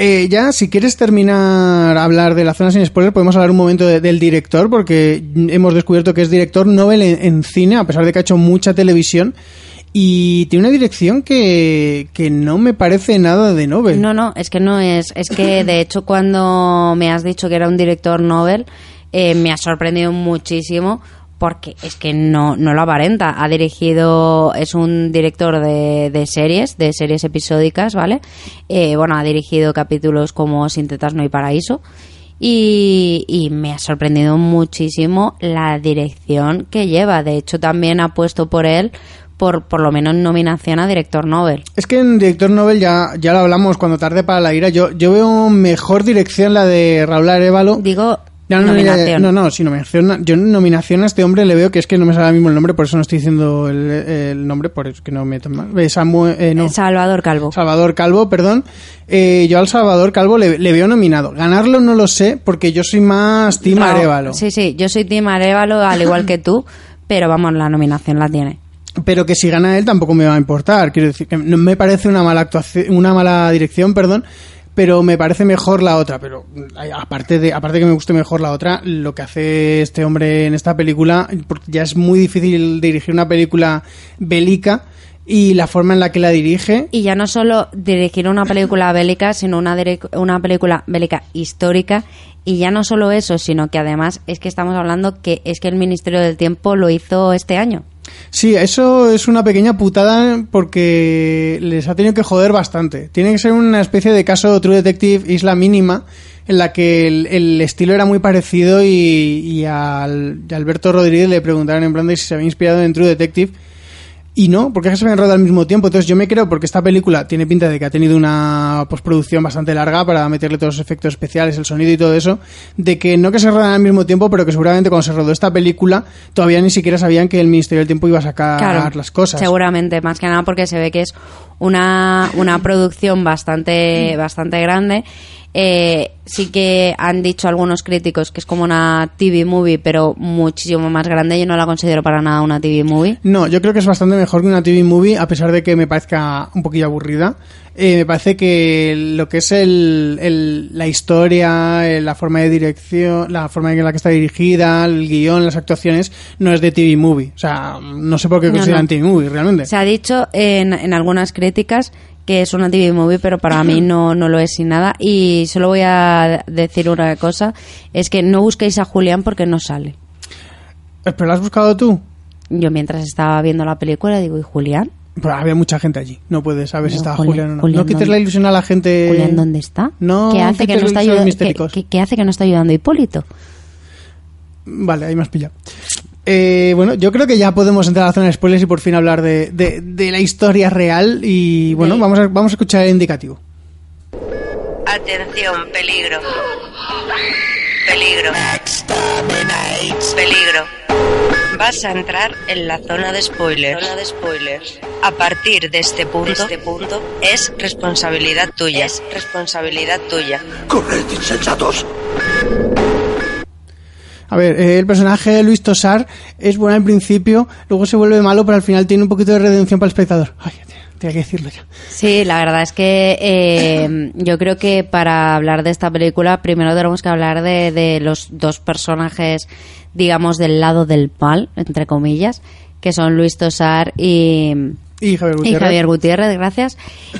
Eh, ya, si quieres terminar a hablar de la zona sin spoiler, podemos hablar un momento de- del director, porque hemos descubierto que es director Nobel en, en cine, a pesar de que ha hecho mucha televisión. Y tiene una dirección que, que no me parece nada de Nobel. No, no, es que no es. Es que de hecho, cuando me has dicho que era un director Nobel, eh, me ha sorprendido muchísimo porque es que no, no lo aparenta. Ha dirigido, es un director de, de series, de series episódicas, ¿vale? Eh, bueno, ha dirigido capítulos como Sin tetas no hay paraíso. Y, y me ha sorprendido muchísimo la dirección que lleva. De hecho, también ha puesto por él, por, por lo menos nominación a director Nobel. Es que en director Nobel ya, ya lo hablamos cuando tarde para la ira. Yo, yo veo mejor dirección la de Raúl Arevalo. Digo, no, nominación. No, no, sí, nominación. Yo nominación a este hombre le veo que es que no me sale ahora mismo el nombre, por eso no estoy diciendo el, el nombre, por eso que no me. Eh, Samuel, eh, no. Salvador Calvo. Salvador Calvo, perdón. Eh, yo al Salvador Calvo le, le veo nominado. Ganarlo no lo sé, porque yo soy más No, Arevalo. Sí, sí, yo soy Tim Arevalo, al igual que tú, pero vamos, la nominación la tiene. Pero que si gana él tampoco me va a importar. Quiero decir que no me parece una mala actuación, una mala dirección, perdón. Pero me parece mejor la otra. Pero aparte de, aparte que me guste mejor la otra, lo que hace este hombre en esta película, porque ya es muy difícil dirigir una película bélica y la forma en la que la dirige. Y ya no solo dirigir una película bélica, sino una, una película bélica histórica. Y ya no solo eso, sino que además es que estamos hablando que es que el Ministerio del Tiempo lo hizo este año. Sí, eso es una pequeña putada porque les ha tenido que joder bastante. Tiene que ser una especie de caso True Detective Isla Mínima en la que el, estilo era muy parecido y, al, a Alberto Rodríguez le preguntaron en plan de si se había inspirado en True Detective y no, porque es que se habían rodado al mismo tiempo. Entonces yo me creo, porque esta película tiene pinta de que ha tenido una postproducción bastante larga para meterle todos los efectos especiales, el sonido y todo eso, de que no que se rodan al mismo tiempo, pero que seguramente cuando se rodó esta película todavía ni siquiera sabían que el Ministerio del Tiempo iba a sacar Claro, las cosas. Seguramente, más que nada porque se ve que es una, una producción bastante, bastante grande. Eh, sí que han dicho algunos críticos que es como una TV movie, pero muchísimo más grande. Yo no la considero para nada una TV movie. No, yo creo que es bastante mejor que una TV movie, a pesar de que me parezca un poquillo aburrida. Eh, me parece que lo que es el, el- la historia, eh, la forma de dirección, la forma en la que está dirigida, el guion, las actuaciones, no es de TV movie. O sea, no sé por qué No, consideran no. TV movie, realmente. Se ha dicho en, en algunas críticas que es una TV movie, pero para mí no, no lo es sin nada. Y solo voy a decir una cosa, es que no busquéis a Julián porque no sale. Eh, ¿Pero lo has buscado tú? Yo mientras estaba viendo la película digo, ¿y Julián? Pues había mucha gente allí. No puedes saber si estaba Julián- Julián o no. Julián, no quites la ilusión a la gente. Julián, ¿dónde está? No, ¿Qué hace que no está ayudando? mistéricos. ¿qué, qué hace que no está ayudando Hipólito? Vale, ahí me has pillado. Eh, bueno, yo creo que ya podemos entrar a la zona de spoilers y por fin hablar de, de- de la historia real. Y bueno, Sí. vamos, a, vamos a escuchar el indicativo. Atención, peligro. Peligro. Peligro. Vas a entrar en la zona de spoilers. Zona de spoilers. A partir de este punto, este punto es responsabilidad tuya. Es responsabilidad tuya. ¡Corred, insensatos! A ver, eh, el personaje de Luis Tosar es bueno al principio, luego se vuelve malo, pero al final tiene un poquito de redención para el espectador. Ay, tenía que decirlo ya. Sí, la verdad es que eh, yo creo que para hablar de esta película primero tenemos que hablar de, de los dos personajes, digamos, del lado del mal, entre comillas, que son Luis Tosar y, Y Javier y Gutiérrez. Javier Gutiérrez, gracias.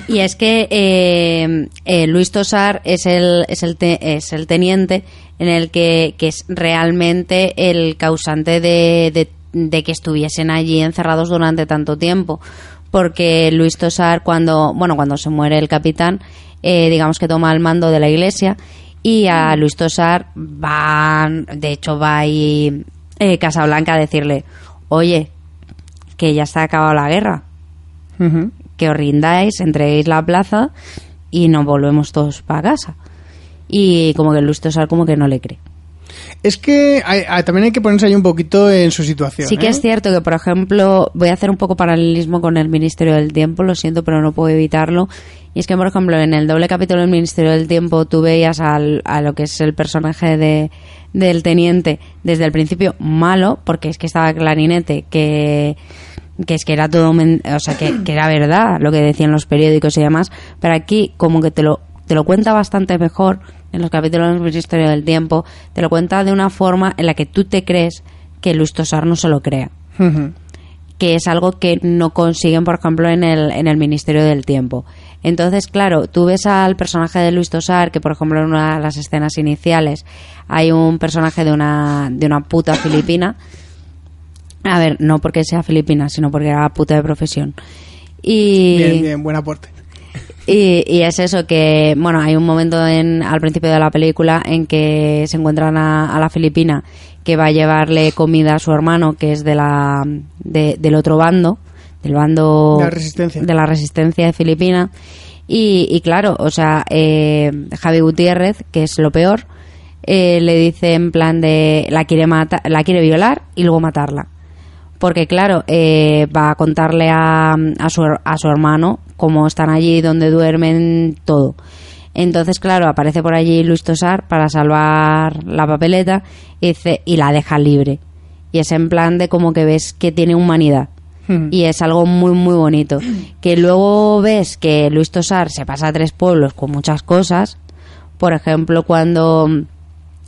Y es que eh, eh, Luis Tosar es el, es el, te- es el teniente en el que, que es realmente el causante de, de- de que estuviesen allí encerrados durante tanto tiempo. Porque Luis Tosar, cuando, bueno, cuando se muere el capitán, eh, digamos que toma el mando de la iglesia y a Luis Tosar va, de hecho va ahí eh, Casablanca a decirle, oye, que ya se ha acabado la guerra, que os rindáis, entreguéis la plaza y nos volvemos todos para casa. Y como que Luis Tosar como que no le cree. Es que hay- hay- también hay que ponerse ahí un poquito en su situación. Sí que ¿eh? es cierto que, por ejemplo, voy a hacer un poco paralelismo con el Ministerio del Tiempo, lo siento, pero no puedo evitarlo. Y es que, por ejemplo, en el doble capítulo del Ministerio del Tiempo tú veías al- a lo que es el personaje de, del teniente desde el principio malo, porque es que estaba clarinete, que que es que era todo o sea que, que era verdad lo que decían los periódicos y demás pero aquí como que te lo te lo cuenta bastante mejor en los capítulos del Ministerio del Tiempo, te lo cuenta de una forma en la que tú te crees que Luis Tosar no se lo crea que es algo que no consiguen, por ejemplo, en el, en el Ministerio del Tiempo. Entonces, claro, tú ves al personaje de Luis Tosar, que por ejemplo en una de las escenas iniciales hay un personaje de una, de una puta filipina. A ver, no porque sea filipina, sino porque era puta de profesión. Y, Bien, bien, buen aporte. Y, y es eso que, bueno, hay un momento en, al principio de la película en que se encuentran a, a la filipina que va a llevarle comida a su hermano, que es de la, de- del otro bando, del bando De la resistencia. de la resistencia de Filipina. Y, y claro, o sea, eh, Javi Gutiérrez, que es lo peor, eh, le dice en plan de la quiere matar, la quiere violar y luego matarla porque claro, eh, va a contarle a, a, su, a su hermano cómo están allí, donde duermen, todo. Entonces, claro, aparece por allí Luis Tosar para salvar la papeleta y, dice, y la deja libre. Y es en plan de como que ves que tiene humanidad. Y es algo muy, muy bonito. Que luego ves que Luis Tosar se pasa a tres pueblos con muchas cosas. Por ejemplo, cuando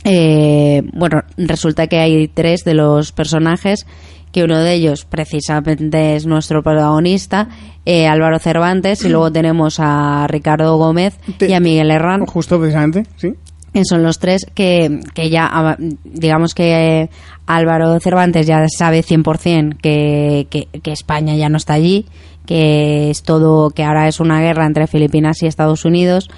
eh, bueno, resulta que hay tres de los personajes, que uno de ellos precisamente es nuestro protagonista, eh, Álvaro Cervantes, y luego tenemos a Ricardo Gómez y a Miguel Herrán. Justo, precisamente, sí. Son los tres que, que ya, ah, digamos que Álvaro Cervantes ya sabe 100% que, que, que España ya no está allí, que es todo, que ahora es una guerra entre Filipinas y Estados Unidos.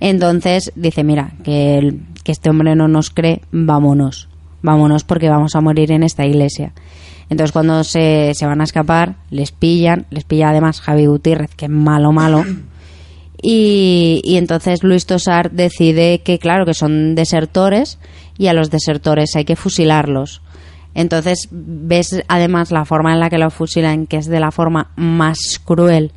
Entonces dice, mira, que, el- que este hombre no nos cree, vámonos, vámonos porque vamos a morir en esta iglesia. Entonces cuando se, se van a escapar, les pillan, les pilla además Javi Gutiérrez, que es malo, malo. Y, y entonces Luis Tosar decide que, claro, que son desertores y a los desertores hay que fusilarlos. Entonces ves además la forma en la que lo fusilan, que es de la forma más cruel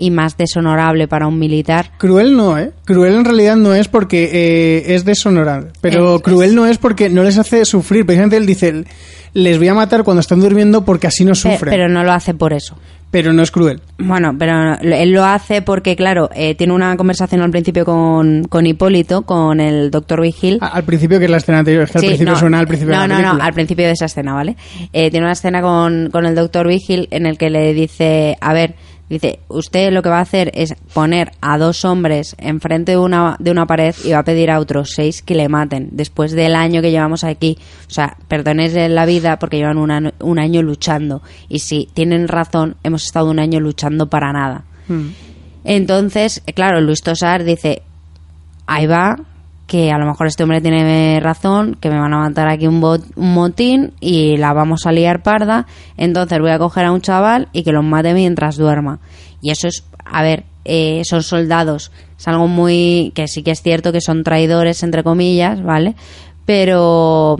y más deshonorable para un militar. Cruel no, ¿eh? Cruel en realidad no es porque eh, es deshonorable. Pero Es- cruel no es porque no les hace sufrir. Precisamente él dice, les voy a matar cuando están durmiendo porque así no sufren. Pero no lo hace por eso. Pero no es cruel. Bueno, pero él lo hace porque, claro, eh, tiene una conversación al principio con, con Hipólito, con el doctor Vigil. A- Al principio, que es la escena anterior, es que al Sí, principio no, suena al principio no, de la no, no, al principio de esa escena, ¿vale? Eh, tiene una escena con, con el doctor Vigil en el que le dice, a ver, dice, usted lo que va a hacer es poner a dos hombres enfrente de una, de una pared y va a pedir a otros seis que le maten después del año que llevamos aquí. O sea, perdones la vida porque llevan un año, un año luchando. Y si tienen razón, hemos estado un año luchando para nada. Mm. Entonces, claro, Luis Tosar dice, ahí va, que a lo mejor este hombre tiene razón, que me van a matar aquí un, bot- un motín y la vamos a liar parda, entonces voy a coger a un chaval y que los mate mientras duerma. Y eso es, a ver, eh, son soldados, es algo muy, que sí que es cierto que son traidores, entre comillas, ¿vale? Pero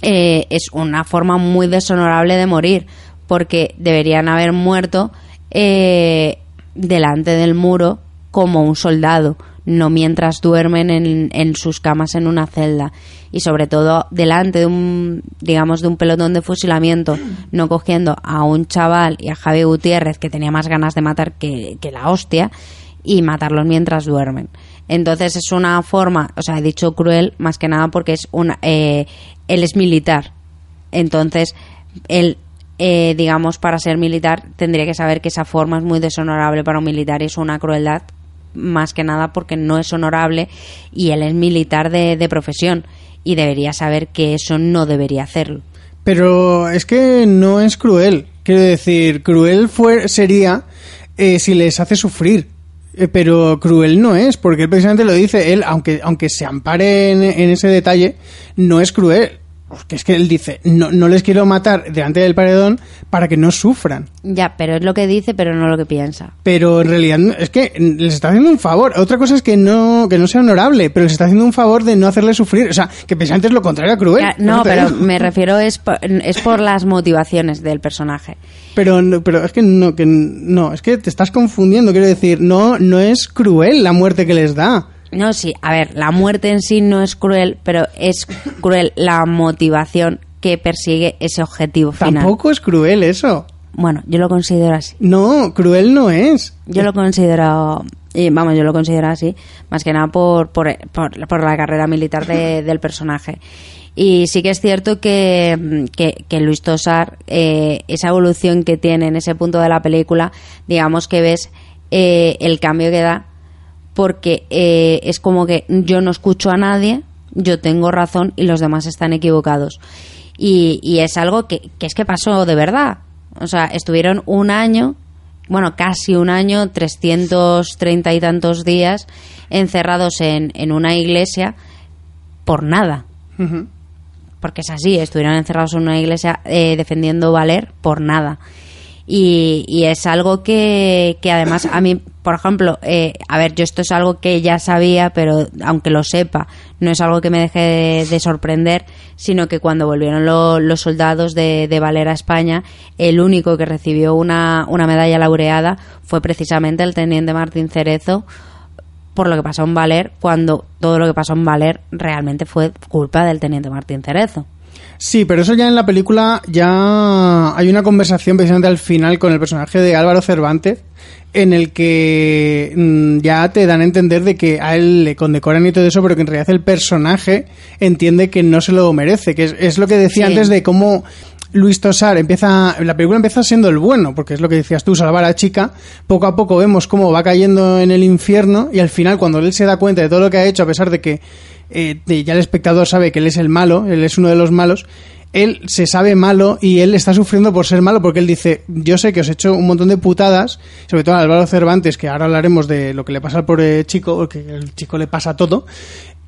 eh, es una forma muy deshonorable de morir, porque deberían haber muerto eh, delante del muro como un soldado, no mientras duermen en, en sus camas en una celda. Y sobre todo delante de un digamos de un pelotón de fusilamiento no cogiendo a un chaval y a Javi Gutiérrez que tenía más ganas de matar que, que la hostia y matarlos mientras duermen. Entonces es una forma o sea he dicho cruel más que nada porque es una eh, él es militar. Entonces él eh, digamos para ser militar tendría que saber que esa forma es muy deshonorable para un militar y es una crueldad más que nada porque no es honorable y él es militar de, de profesión y debería saber que eso no debería hacerlo. Pero es que no es cruel. Quiero decir, cruel fue, sería eh, si les hace sufrir. Eh, pero cruel no es, porque él precisamente lo dice, él, aunque, aunque se ampare en, en ese detalle, no es cruel. Porque es que él dice, no, no les quiero matar delante del paredón para que no sufran. Ya, pero es lo que dice, pero no lo que piensa. Pero en realidad es que les está haciendo un favor. Otra cosa es que no, que no sea honorable, pero les está haciendo un favor de no hacerle sufrir. O sea, que precisamente es lo contrario a cruel. Ya, no, pero digo. me refiero es por, es por las motivaciones del personaje. Pero, pero es que no, que no, es que te estás confundiendo. Quiero decir, no, no es cruel la muerte que les da. No, sí, a ver, la muerte en sí no es cruel, pero es cruel la motivación que persigue ese objetivo final. Tampoco es cruel eso. Bueno, yo lo considero así. No, cruel no es. Yo lo considero Y vamos, yo lo considero así, más que nada por, por, por, por la carrera militar de- del personaje. Y sí que es cierto que, que, que Luis Tosar, eh, esa evolución que tiene en ese punto de la película, digamos que ves eh, el cambio que da, porque eh, es como que yo no escucho a nadie, yo tengo razón y los demás están equivocados. Y, y es algo que, que es que pasó de verdad. O sea, estuvieron un año, bueno, casi un año, 330 y tantos días encerrados en, en una iglesia por nada. Porque es así, estuvieron encerrados en una iglesia eh, defendiendo Valer por nada. Y, y es algo que, que además a mí, por ejemplo, eh, a ver, yo esto es algo que ya sabía, pero aunque lo sepa, no es algo que me deje de, de sorprender, sino que cuando volvieron lo- los soldados de, de Valer a España, el único que recibió una, una medalla laureada fue precisamente el teniente Martín Cerezo, por lo que pasó en Valer, cuando todo lo que pasó en Valer realmente fue culpa del teniente Martín Cerezo. Sí, pero eso ya en la película ya hay una conversación precisamente al final con el personaje de Álvaro Cervantes en el que mm, ya te dan a entender de que a él le condecoran y todo eso, pero que en realidad el personaje entiende que no se lo merece, que es, es lo que decía Sí. antes de cómo Luis Tosar empieza, la película empieza siendo el bueno, porque es lo que decías tú, salvar a la chica, poco a poco vemos cómo va cayendo en el infierno y al final cuando él se da cuenta de todo lo que ha hecho, a pesar de que eh, ya el espectador sabe que él es el malo, él es uno de los malos, él se sabe malo y él está sufriendo por ser malo porque él dice, yo sé que os he hecho un montón de putadas, sobre todo a Álvaro Cervantes, que ahora hablaremos de lo que le pasa al pobre chico, porque el chico le pasa todo.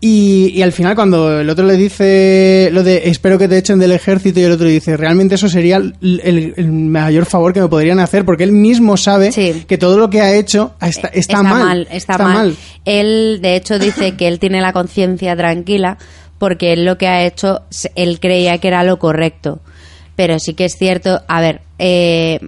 Y, y al final cuando el otro le dice lo de espero que te echen del ejército y el otro dice realmente eso sería el, el- el mayor favor que me podrían hacer porque él mismo sabe que todo lo que ha hecho está, está, mal, está, mal. Él, de hecho, dice que él tiene la conciencia tranquila porque él lo que ha hecho, él creía que era lo correcto. Pero sí que es cierto, a ver, eh,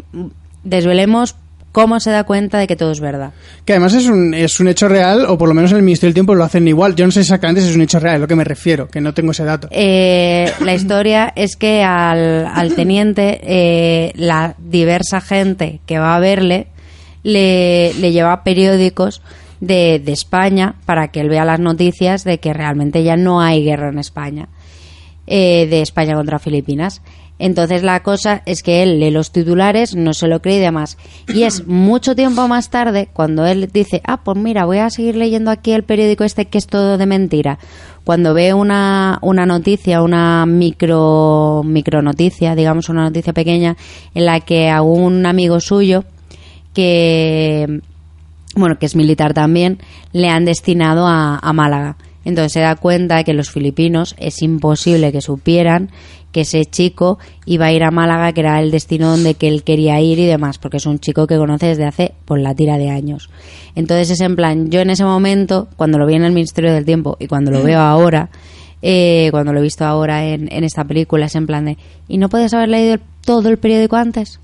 desvelemos cómo se da cuenta de que todo es verdad. Que además es un, es un hecho real, o por lo menos en el Ministerio del Tiempo lo hacen igual. Yo no sé exactamente si es un hecho real, es lo que me refiero, que no tengo ese dato. Eh, la historia es que al, al teniente, eh, la diversa gente que va a verle, le, le lleva periódicos de, de España para que él vea las noticias de que realmente ya no hay guerra en España, eh, de España contra Filipinas. Entonces la cosa es que él lee los titulares, no se lo cree y demás. Y es mucho tiempo más tarde cuando él dice, ah, pues mira, voy a seguir leyendo aquí el periódico este que es todo de mentira. Cuando ve una, una noticia, una micro, micro noticia, digamos una noticia pequeña, en la que a un amigo suyo que bueno, que es militar también, le han destinado a, a Málaga. Entonces se da cuenta que los filipinos es imposible que supieran que ese chico iba a ir a Málaga, que era el destino donde que él quería ir y demás, porque es un chico que conoce desde hace por la tira de años. Entonces es en plan, yo en ese momento, cuando lo vi en el Ministerio del Tiempo y cuando lo veo ahora, eh, cuando lo he visto ahora en, en esta película, es en plan de, ¿y no puedes haber leído el- todo el periódico antes?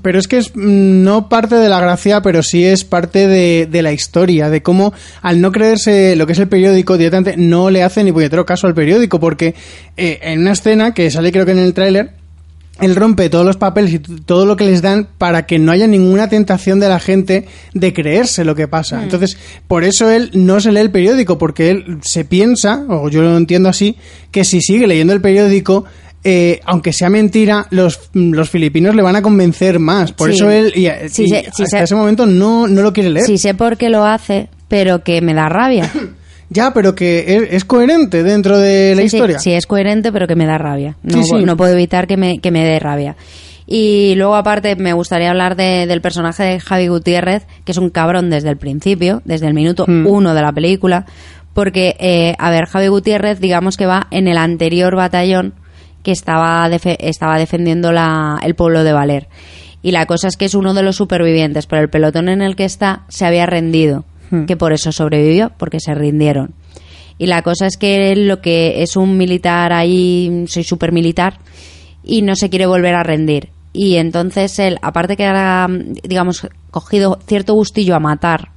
Pero es que es mm, no parte de la gracia, pero sí es parte de, de la historia, de cómo al no creerse lo que es el periódico, directamente no le hace ni puñetero caso al periódico, porque eh, en una escena que sale creo que en el tráiler, él rompe todos los papeles y todo lo que les dan para que no haya ninguna tentación de la gente de creerse lo que pasa. Mm. Entonces, por eso él no se lee el periódico, porque él se piensa, o yo lo entiendo así, que si sigue leyendo el periódico, eh, aunque sea mentira, los, los filipinos le van a convencer más. Por Sí. eso él, y, Sí, sí hasta se- ese momento, no, no lo quiere leer. Sí sé por qué lo hace, pero que me da rabia. Ya, pero que es, es coherente dentro de la Sí, sí, historia. Sí, es coherente, pero que me da rabia. No, Sí, sí. no puedo evitar que me, que me dé rabia. Y luego, aparte, me gustaría hablar de- del personaje de Javi Gutiérrez, que es un cabrón desde el principio, desde el minuto Mm. uno de la película. Porque, eh, a ver, Javi Gutiérrez, digamos que va en el anterior batallón que estaba, estaba defendiendo la, el pueblo de Valer. Y la cosa es que es uno de los supervivientes, pero el pelotón en el que está se había rendido, Hmm. que por eso sobrevivió, porque se rindieron. Y la cosa es que él lo que es un militar ahí, soy super militar, y no se quiere volver a rendir. Y entonces él, aparte que ha, digamos, cogido cierto gustillo a matar,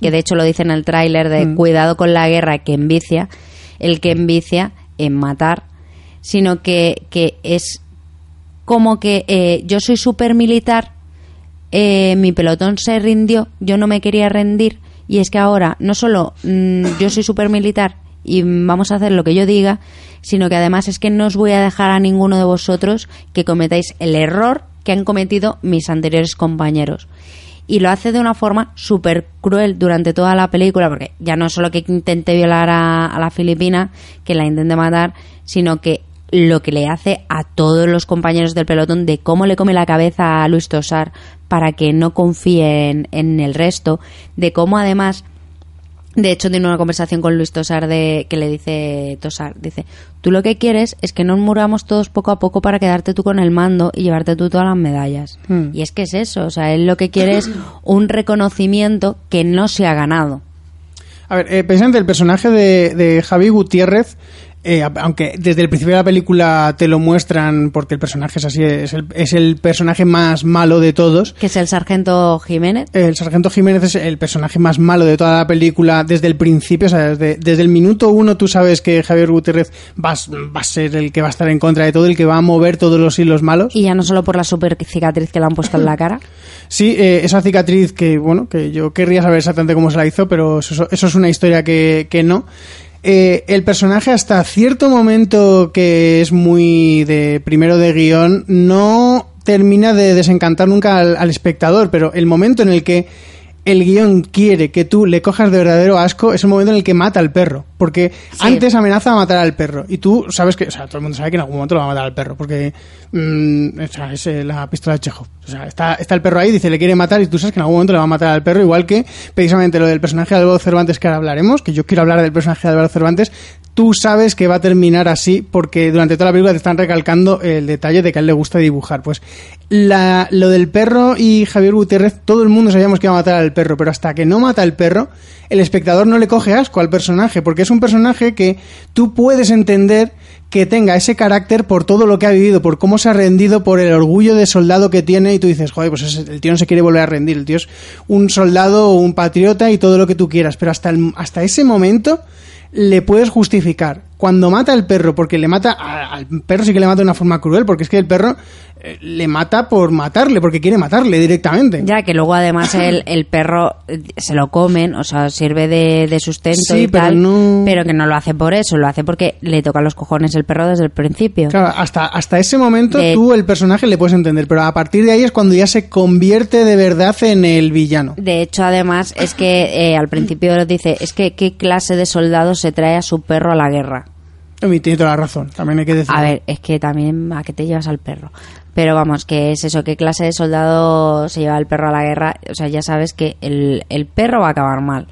que de hecho lo dice en el tráiler de Mm. cuidado con la guerra que envicia, el que envicia en matar, sino que, que es como que eh, yo soy super militar, eh, mi pelotón se rindió, yo no me quería rendir y es que ahora no solo mm, yo soy súper militar y vamos a hacer lo que yo diga, sino que además es que no os voy a dejar a ninguno de vosotros que cometáis el error que han cometido mis anteriores compañeros. Y lo hace de una forma súper cruel durante toda la película, porque ya no es solo que intente violar a, a la filipina, que la intente matar, sino que lo que le hace a todos los compañeros del pelotón de cómo le come la cabeza a Luis Tosar para que no confíe en, en el resto, de cómo además de hecho, tiene una conversación con Luis Tosar de, que le dice Tosar, dice, tú lo que quieres es que nos muramos todos poco a poco para quedarte tú con el mando y llevarte tú todas las medallas. Hmm. Y es que es eso, o sea, él lo que quiere es un reconocimiento que no se ha ganado. A ver, eh, precisamente el personaje de, de Javi Gutiérrez, eh, aunque desde el principio de la película te lo muestran porque el personaje es así, es el, es el personaje más malo de todos. Que es el sargento Jiménez. El sargento Jiménez es el personaje más malo de toda la película desde el principio, o sea, desde, desde el minuto uno tú sabes que Javier Gutiérrez va, va a ser el que va a estar en contra de todo, el que va a mover todos los hilos malos. Y ya no solo por la super cicatriz que le han puesto en la cara. Sí, eh, esa cicatriz que, bueno, que yo querría saber exactamente cómo se la hizo, pero eso, eso es una historia que, que no. Eh, el personaje hasta cierto momento que es muy de primero de guion no termina de desencantar nunca al, al espectador, pero el momento en el que el guion quiere que tú le cojas de verdadero asco es el momento en el que mata al perro. Porque antes amenaza a matar al perro. Y tú sabes que, o sea, todo el mundo sabe que en algún momento lo va a matar al perro. Porque, mm, o sea, es eh, la pistola de Chekhov. O sea, está, está el perro ahí, dice, le quiere matar y tú sabes que en algún momento le va a matar al perro. Igual que, precisamente, lo del personaje de Álvaro Cervantes que ahora hablaremos, que yo quiero hablar del personaje de Álvaro Cervantes, tú sabes que va a terminar así porque durante toda la película te están recalcando el detalle de que a él le gusta dibujar. Pues la, lo del perro y Javier Gutiérrez, todo el mundo sabíamos que iba a matar al perro, pero hasta que no mata al perro, el espectador no le coge asco al personaje, porque es un personaje que tú puedes entender que tenga ese carácter por todo lo que ha vivido, por cómo se ha rendido, por el orgullo de soldado que tiene, y tú dices, joder, pues el tío no se quiere volver a rendir, el tío es un soldado o un patriota y todo lo que tú quieras, pero hasta, el- hasta ese momento le puedes justificar. Cuando mata al perro, porque le mata al perro sí que le mata de una forma cruel, porque es que el perro le mata por matarle, porque quiere matarle directamente. Ya que luego además el, el perro eh, se lo comen, o sea, sirve de, de sustento Sí, y pero tal, no- pero que no lo hace por eso, lo hace porque le toca los cojones el perro desde el principio. Claro, hasta, hasta ese momento De- tú el personaje le puedes entender, pero a partir de ahí es cuando ya se convierte de verdad en el villano. De hecho, además, es que eh, al principio dice, es que qué clase de soldado se trae a su perro a la guerra. Tiene toda la razón, también hay que decir. A ver, es que también a qué te llevas al perro. Pero vamos, que es eso, qué clase de soldado se lleva el perro a la guerra. O sea, ya sabes que el, el perro va a acabar mal.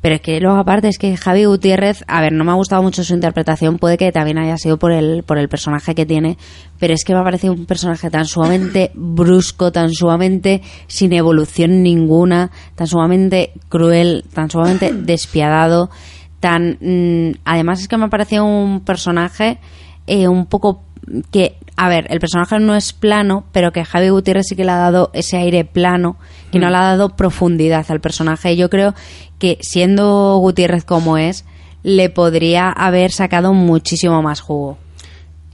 Pero es que luego aparte es que Javi Gutiérrez, a ver, no me ha gustado mucho su interpretación, puede que también haya sido por el, por el personaje que tiene, pero es que me ha parecido un personaje tan sumamente brusco, tan sumamente sin evolución ninguna, tan sumamente cruel, tan sumamente despiadado, tan... mm, además es que me ha parecido un personaje eh, un poco que, a ver, el personaje no es plano, pero que Javi Gutiérrez sí que le ha dado ese aire plano, que no Mm. le ha dado profundidad al personaje. Y Yo creo que siendo Gutiérrez como es, le podría haber sacado muchísimo más jugo.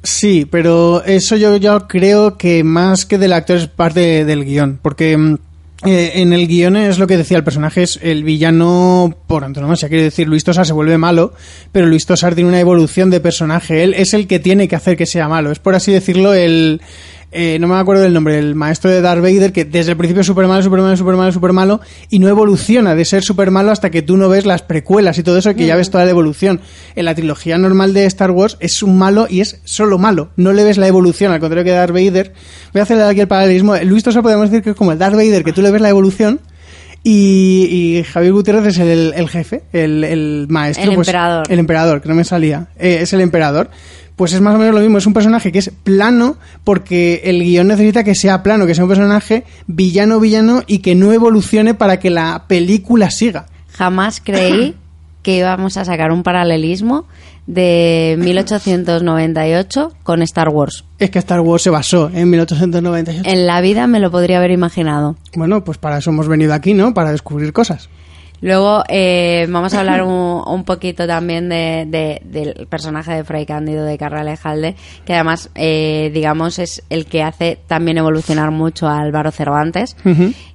Sí, pero eso yo, yo creo que más que del actor es parte del guion, porque mm, eh, en el guion es lo que decía el personaje, es el villano por antonomasia, quiere decir, Luis Tosar se vuelve malo, pero Luis Tosar tiene una evolución de personaje, él es el que tiene que hacer que sea malo, es por así decirlo el... eh, no me acuerdo del nombre, el maestro de Darth Vader, que desde el principio es súper malo, súper malo, súper malo, súper malo, y no evoluciona de ser súper malo hasta que tú no ves las precuelas y todo eso, que ya ves toda la evolución. En la trilogía normal de Star Wars es un malo y es solo malo, no le ves la evolución, al contrario que Darth Vader. Voy a hacer aquí el paralelismo. Luis Tosar podemos decir que es como el Darth Vader, que tú le ves la evolución. Y, y Javier Gutiérrez es el, el jefe, el, el maestro. El pues, emperador. el emperador, que no me salía. Eh, es el emperador. Pues es más o menos lo mismo. Es un personaje que es plano porque el guion necesita que sea plano, que sea un personaje villano, villano y que no evolucione para que la película siga. Jamás creí que íbamos a sacar un paralelismo de 1898 con Star Wars. Es que Star Wars se basó en 1898. En la vida me lo podría haber imaginado. Bueno, pues para eso hemos venido aquí, ¿no? Para descubrir cosas. Luego eh, vamos a hablar un, un poquito también de, de- del personaje de Fray Cándido de Carralejalde, que además, eh, digamos, es el que hace también evolucionar mucho a Álvaro Cervantes,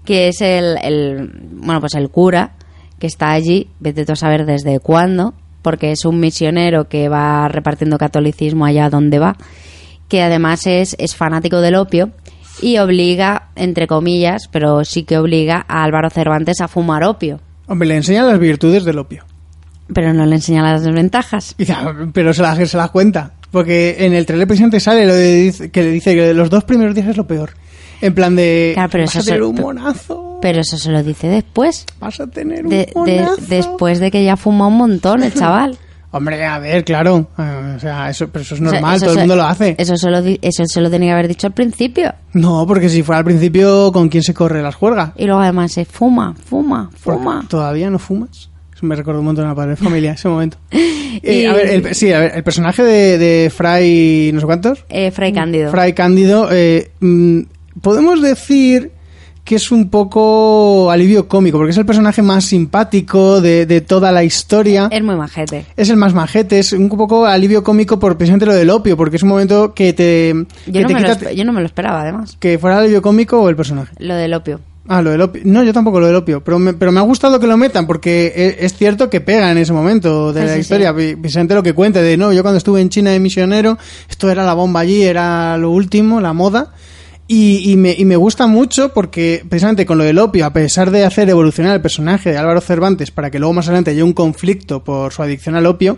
que es el, el, bueno, pues el cura que está allí, vete tú a saber desde cuándo, porque es un misionero que va repartiendo catolicismo allá donde va, que además es, es fanático del opio y obliga, entre comillas, pero sí que obliga a Álvaro Cervantes a fumar opio. Hombre, le enseña las virtudes del opio. Pero no le enseña las desventajas. Y pero se las se las cuenta. Porque en el trailer presidente sale lo de, que le dice que los dos primeros días es lo peor. En plan de. Claro, pero vas eso a tener se- un monazo. Pero eso se lo dice después. Vas a tener un De- de- monazo. después de que ya fuma un montón el chaval. Hombre, a ver, claro. eh, O sea, eso, pero eso es O sea, normal, eso todo el mundo lo hace. Eso se lo, di- eso se lo tenía que haber dicho al principio. No, porque si fuera al principio, ¿con quién se corre las juergas? Y luego además se fuma, fuma, fuma. ¿Todavía no fumas? Eso me recuerda un montón a Padre de Familia, ese momento. Y- Eh, a ver, el, sí, a ver, el personaje de, de Fray, no sé cuántos, Eh, Fray Cándido. Fray Cándido, eh, mm, podemos decir que es un poco alivio cómico, porque es el personaje más simpático de, de toda la historia. Es muy majete. Es el más majete, es un poco alivio cómico por precisamente lo del opio, porque es un momento que te, Yo que no, te me lo, quita- espe- yo no me lo esperaba, además. que fuera alivio cómico o el personaje. Lo del opio. Ah, lo del opio. No, yo tampoco lo del opio, pero me, pero me ha gustado que lo metan porque e- es, cierto que pega en ese momento de Sí, la sí, historia. Vi- Vicente lo que cuenta de, no, yo cuando estuve en China de misionero, esto era la bomba allí, era lo último, la moda. Y, y me, y me gusta mucho porque precisamente con lo del opio, a pesar de hacer evolucionar el personaje de Álvaro Cervantes para que luego más adelante haya un conflicto por su adicción al opio,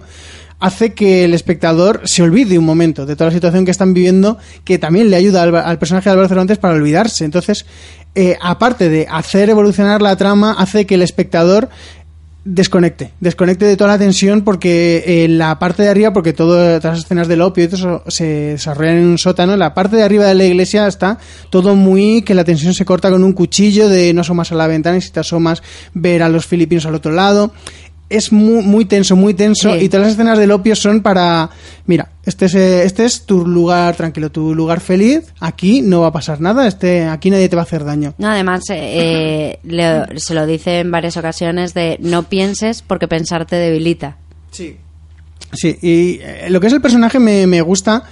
hace que el espectador se olvide un momento de toda la situación que están viviendo, que también le ayuda al, personaje de Álvaro Cervantes para olvidarse. Entonces, eh, aparte de hacer evolucionar la trama, hace que el espectador desconecte, desconecte de toda la tensión porque en la parte de arriba, porque todas las escenas del opio y todo eso se desarrollan en un sótano, la parte de arriba de la iglesia está todo muy que la tensión se corta con un cuchillo de no asomas a la ventana y si te asomas ver a los filipinos al otro lado. Es muy, muy tenso, muy tenso Sí. y todas las escenas del opio son para, mira, este es, eh, este es tu lugar tranquilo, tu lugar feliz, aquí no va a pasar nada, este, aquí nadie te va a hacer daño. No, además, eh, le- se lo dice en varias ocasiones de no pienses porque pensar te debilita. Sí. Sí, y eh, lo que es el personaje me, me gusta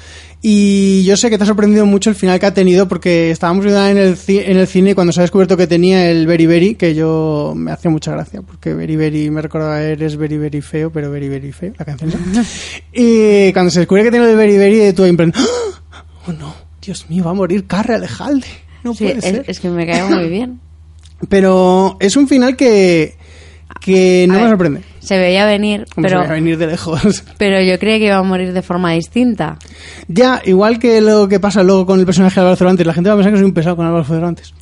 y yo sé que te ha sorprendido mucho el final que ha tenido porque estábamos viendo en el, en el cine cuando se ha descubierto que tenía el Very, que yo me hacía mucha gracia porque Very me recordaba eres Very feo, pero Very feo, la canción. y cuando se descubre que tiene el Very, tú ahí en plan, ¡Ah! oh no, Dios mío, va a morir Carre Alejalde. No Sí, puede es, ser. es que me cae muy bien. Pero es un final que, que no A me ver, sorprende. Se veía venir, Como se pero, veía venir de lejos. pero yo creía que iba a morir de forma distinta. Ya, igual que lo que pasa luego con el personaje de Álvaro Cervantes, la gente va a pensar que soy un pesado con Álvaro Cervantes.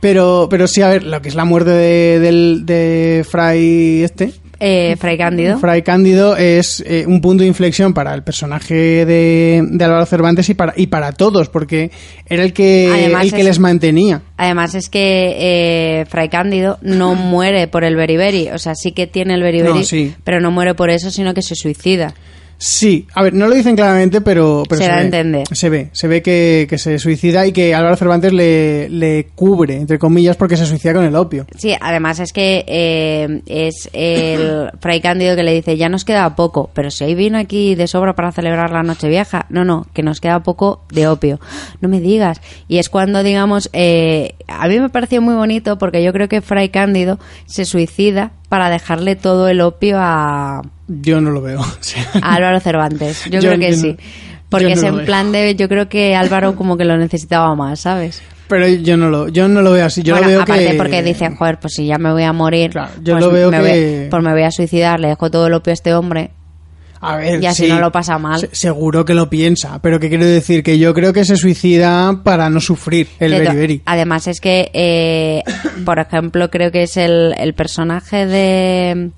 Pero, pero sí, a ver, lo que es la muerte de, del, de Fray este, Eh, Fray Cándido. Fray Cándido, es eh, un punto de inflexión para el personaje de, de Álvaro Cervantes y para, y para todos, porque era el que, Además el que es- les mantenía. Además es que eh, Fray Cándido no muere por el beriberi, o sea, sí que tiene el beriberi, No, sí. pero no muere por eso, sino que se suicida. Sí, a ver, no lo dicen claramente, pero, pero Se da a ve. entender. Se ve, se ve que, que se suicida y que Álvaro Cervantes le, le cubre, entre comillas, porque se suicida con el opio. Sí, además es que eh, es el Fray Cándido que le dice, ya nos queda poco, pero si hay vino aquí de sobra para celebrar la noche vieja. No, no, que nos queda poco de opio. No me digas. Y es cuando, digamos, eh, a mí me pareció muy bonito porque yo creo que Fray Cándido se suicida para dejarle todo el opio a, Yo no lo veo. a Álvaro Cervantes. Yo, Yo creo que sí. Porque no es en veo. plan de, yo creo que Álvaro como que lo necesitaba más, ¿sabes? Pero yo no lo, yo no lo veo así. Yo bueno, lo veo aparte que... porque dicen, joder, pues si ya me voy a morir, yo pues, lo veo me que- voy, pues me voy a suicidar, le dejo todo el opio a este hombre A ver, y así sí, no lo pasa mal. se- seguro que lo piensa, pero que quiero decir que yo creo que se suicida para no sufrir el beriberi. Además es que, eh, por ejemplo, creo que es el, el personaje de,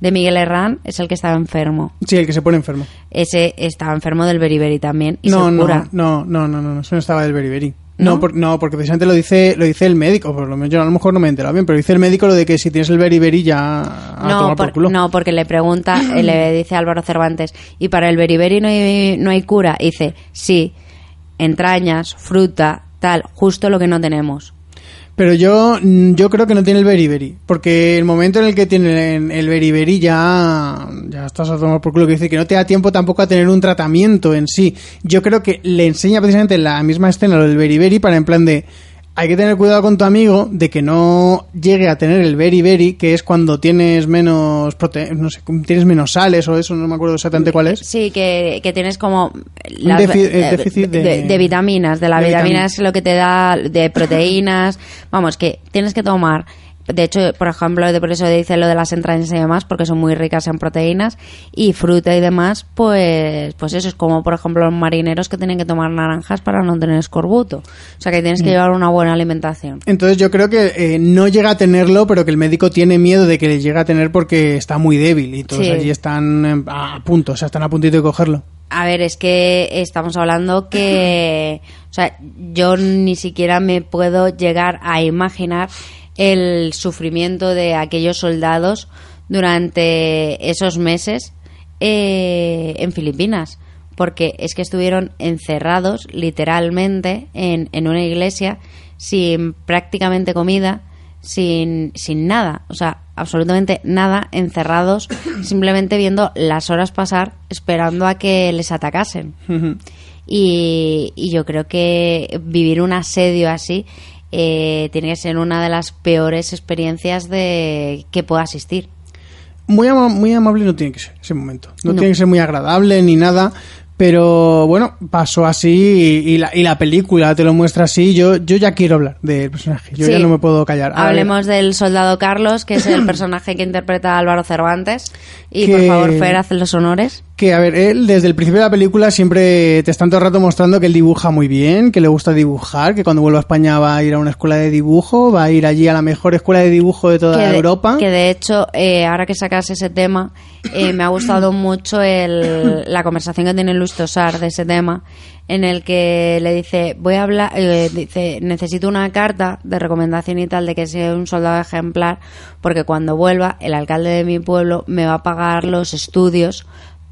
de Miguel Herrán, es el que estaba enfermo. Sí, el que se pone enfermo. Ese estaba enfermo del beriberi también y No, se no, cura. no, no, no, no, eso no estaba del beriberi. No, ¿No? por- no, porque precisamente lo dice, lo dice el médico, por lo menos yo a lo mejor no me he enterado bien, pero dice el médico lo de que si tienes el beriberi ya a No, tomar por por- culo. no, porque le pregunta, eh, le dice Álvaro Cervantes, ¿y para el beriberi no hay, no hay cura? Y dice, sí, entrañas, fruta, tal, justo lo que no tenemos. Pero yo, mm, yo creo que no tiene el beriberi, porque el momento en el que tiene el- beriberi ya, ya estás a tomar por culo, que dice que no te da tiempo tampoco a tener un tratamiento en sí. Yo creo que le enseña precisamente en la misma escena lo del beriberi para en plan de, hay que tener cuidado con tu amigo de que no llegue a tener el very very, que es cuando tienes menos prote no sé, tienes menos sales o eso, no me acuerdo exactamente cuál es. Sí, que, que tienes como las- eh, déficit de- de, de vitaminas, de la vitamina es lo que te da de proteínas, vamos, que tienes que tomar de hecho, por ejemplo, de por eso dice lo de las entrañas y demás, porque son muy ricas en proteínas y fruta y demás, pues, pues eso es como, por ejemplo, los marineros que tienen que tomar naranjas para no tener escorbuto. O sea que tienes que Mm. llevar una buena alimentación. Entonces yo creo que eh, no llega a tenerlo, pero que el médico tiene miedo de que le llegue a tener porque está muy débil y todos Sí. allí están eh, a punto, o sea, están a puntito de cogerlo. A ver, es que estamos hablando que, o sea, yo ni siquiera me puedo llegar a imaginar el sufrimiento de aquellos soldados durante esos meses eh, en Filipinas, porque es que estuvieron encerrados literalmente en, en una iglesia sin prácticamente comida, sin, sin nada, o sea, absolutamente nada, encerrados, simplemente viendo las horas pasar esperando a que les atacasen. Y, y yo creo que vivir un asedio así eh, tiene que ser una de las peores experiencias de que pueda asistir. Muy, ama- muy amable no tiene que ser ese momento. No, No. tiene que ser muy agradable ni nada. Pero bueno, pasó así y, y la, y la película te lo muestra así. Yo, yo ya quiero hablar del personaje. Yo Sí. ya no me puedo callar. A ver, Hablemos del soldado Carlos, que es el personaje que interpreta a Álvaro Cervantes. Y por favor, Fer, haz los honores. Que, a ver, él desde el principio de la película siempre te están todo el rato mostrando que él dibuja muy bien, que le gusta dibujar, que cuando vuelva a España va a ir a una escuela de dibujo, va a ir allí a la mejor escuela de dibujo de toda que de, Europa. que de hecho, eh, ahora que sacas ese tema, eh, me ha gustado mucho el, la conversación que tiene Luis Tosar de ese tema, en el que le dice, voy a hablar, eh, dice, necesito una carta de recomendación y tal de que sea un soldado ejemplar, porque cuando vuelva, el alcalde de mi pueblo me va a pagar los estudios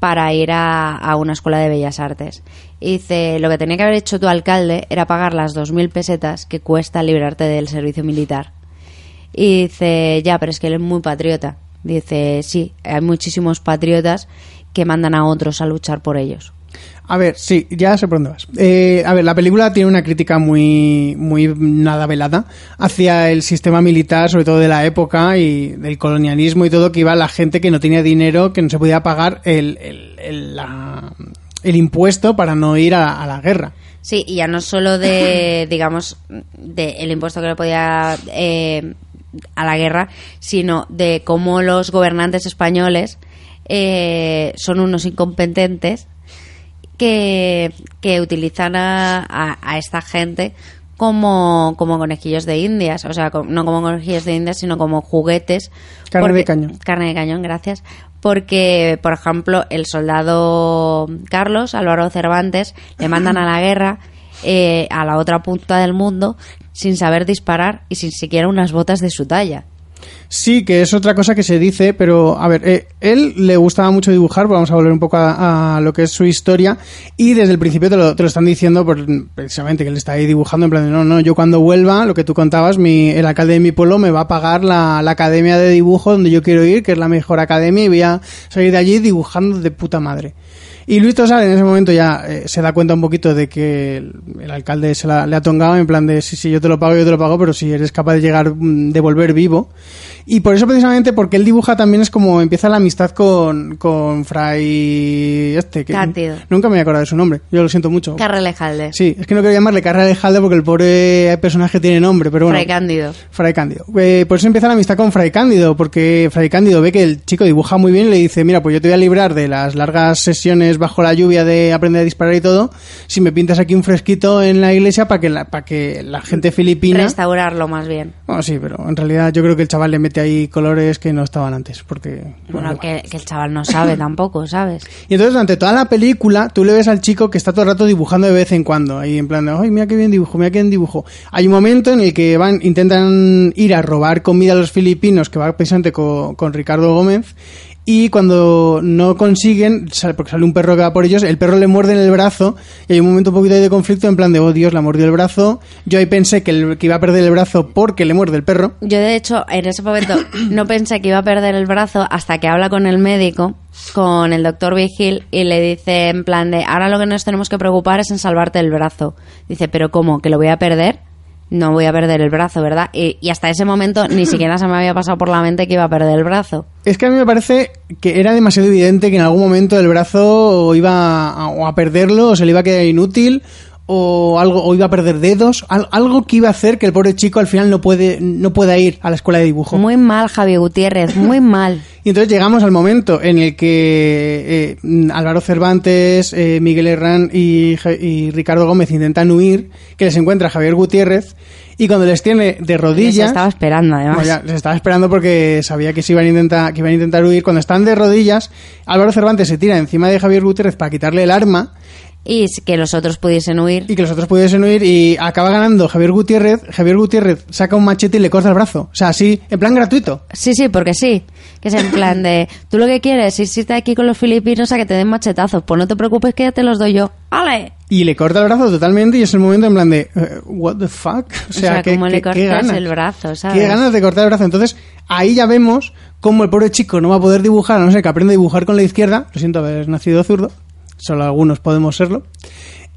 para ir a, a una escuela de bellas artes. Y dice, lo que tenía que haber hecho tu alcalde era pagar las 2.000 pesetas que cuesta librarte del servicio militar. Y dice, ya, pero es que él es muy patriota. Dice, sí, hay muchísimos patriotas que mandan a otros a luchar por ellos. A ver, sí, ya sé por dónde vas. Eh, a ver, la película tiene una crítica muy, muy nada velada hacia el sistema militar, sobre todo de la época y del colonialismo y todo, que iba a la gente que no tenía dinero, que no se podía pagar el, el, el, la- el impuesto para no ir a, a la guerra. Sí, y ya no solo de, digamos, de el impuesto que le podía eh, a la guerra, sino de cómo los gobernantes españoles eh, son unos incompetentes que, que utilizan a, a- a esta gente como, como conejillos de indias, o sea, no como conejillos de indias, sino como juguetes. Carne de cañón. Carne de cañón, gracias. Porque, por ejemplo, el soldado Carlos, Álvaro Cervantes, le mandan a la guerra eh, a la otra punta del mundo sin saber disparar y sin siquiera unas botas de su talla. Sí, que es otra cosa que se dice, pero a ver, eh, él le gustaba mucho dibujar, vamos a volver un poco a, lo que es su historia, y desde el principio te lo, están diciendo por, precisamente que él está ahí dibujando en plan no, no, yo cuando vuelva, lo que tú contabas, mi, el alcalde de mi pueblo me va a pagar la, la academia de dibujo donde yo quiero ir, que es la mejor academia, y voy a salir de allí dibujando de puta madre. Y Luis Tosar en ese momento ya eh, se da cuenta un poquito de que el, el alcalde se la- le ha tongado en plan de sí, sí, yo te lo pago, yo te lo pago, pero si eres capaz de llegar, mm, de volver vivo. Y por eso precisamente, porque él dibuja también es como empieza la amistad con, con Fray este, que nunca me voy a acordar de su nombre, yo lo siento mucho. Carrelejalde. Sí, es que no quiero llamarle Carrera de Jalde porque el pobre personaje tiene nombre, pero bueno. Fray Cándido. Fray Cándido. Eh, por eso empieza la amistad con Fray Cándido, porque Fray Cándido ve que el chico dibuja muy bien y le dice, mira, pues yo te voy a librar de las largas sesiones bajo la lluvia de aprender a disparar y todo, si me pintas aquí un fresquito en la iglesia para que la, para que la gente filipina... Restaurarlo más bien. Bueno, sí, pero en realidad yo creo que el chaval le mete ahí colores que no estaban antes, porque... Bueno, que, que el chaval no sabe tampoco, ¿sabes? Y entonces durante toda la película tú le ves al chico que está todo el rato dibujando de vez en cuando, ahí en plan de, ay, mira qué bien dibujo, mira qué bien dibujo. Hay un momento en el que van, intentan ir a robar comida a los filipinos, que va precisamente co- con, Ricardo Gómez, y cuando no consiguen, sale- porque sale un perro que va por ellos, el perro le muerde en el brazo, y hay un momento un poquito ahí de conflicto en plan de, oh Dios, le ha mordido el brazo. Yo ahí pensé que, el- que iba a perder el brazo porque le muerde el perro. Yo, de hecho, en ese momento no pensé que iba a perder el brazo hasta que habla con el médico, con el doctor Vigil, y le dice en plan de, ahora lo que nos tenemos que preocupar es en salvarte el brazo. Dice, pero ¿cómo? ¿Que lo voy a perder? No voy a perder el brazo, ¿verdad? Y, y hasta ese momento ni siquiera se me había pasado por la mente que iba a perder el brazo. Es que a mí me parece que era demasiado evidente que en algún momento el brazo iba a, o a perderlo o se le iba a quedar inútil o algo o iba a perder dedos, al- algo que iba a hacer que el pobre chico al final no puede no pueda ir a la escuela de dibujo. Muy mal, Javi Gutiérrez, muy mal. Y entonces llegamos al momento en el que eh, Álvaro Cervantes, eh, Miguel Herrán y, Ricardo Gómez intentan huir, que les encuentra Javier Gutiérrez, y cuando les tiene de Les rodillas... estaba esperando, además. Bueno, ya, les estaba esperando porque sabía que se iban a intentar, que iban a intentar huir. Cuando están de rodillas, Álvaro Cervantes se tira encima de Javier Gutiérrez para quitarle el arma Y que los otros pudiesen huir. y que los otros pudiesen huir y acaba ganando Javier Gutiérrez. Javier Gutiérrez saca un machete y le corta el brazo. O sea, así, en plan gratuito. Sí, sí, porque sí. Que es en plan de, tú lo que quieres es irte aquí con los filipinos a que te den machetazos. Pues no te preocupes que ya te los doy yo. ¡Ale! Y le corta el brazo totalmente y es el momento en plan de, eh, what the fuck? O sea, sea, ¿qué, ¿cómo le qué- qué cortas ganas? el brazo, sabes? Qué ganas de cortar el brazo. Entonces, ahí ya vemos cómo el pobre chico no va a poder dibujar, a no ser que aprenda a dibujar con la izquierda. Lo siento haber nacido zurdo. Solo algunos podemos serlo.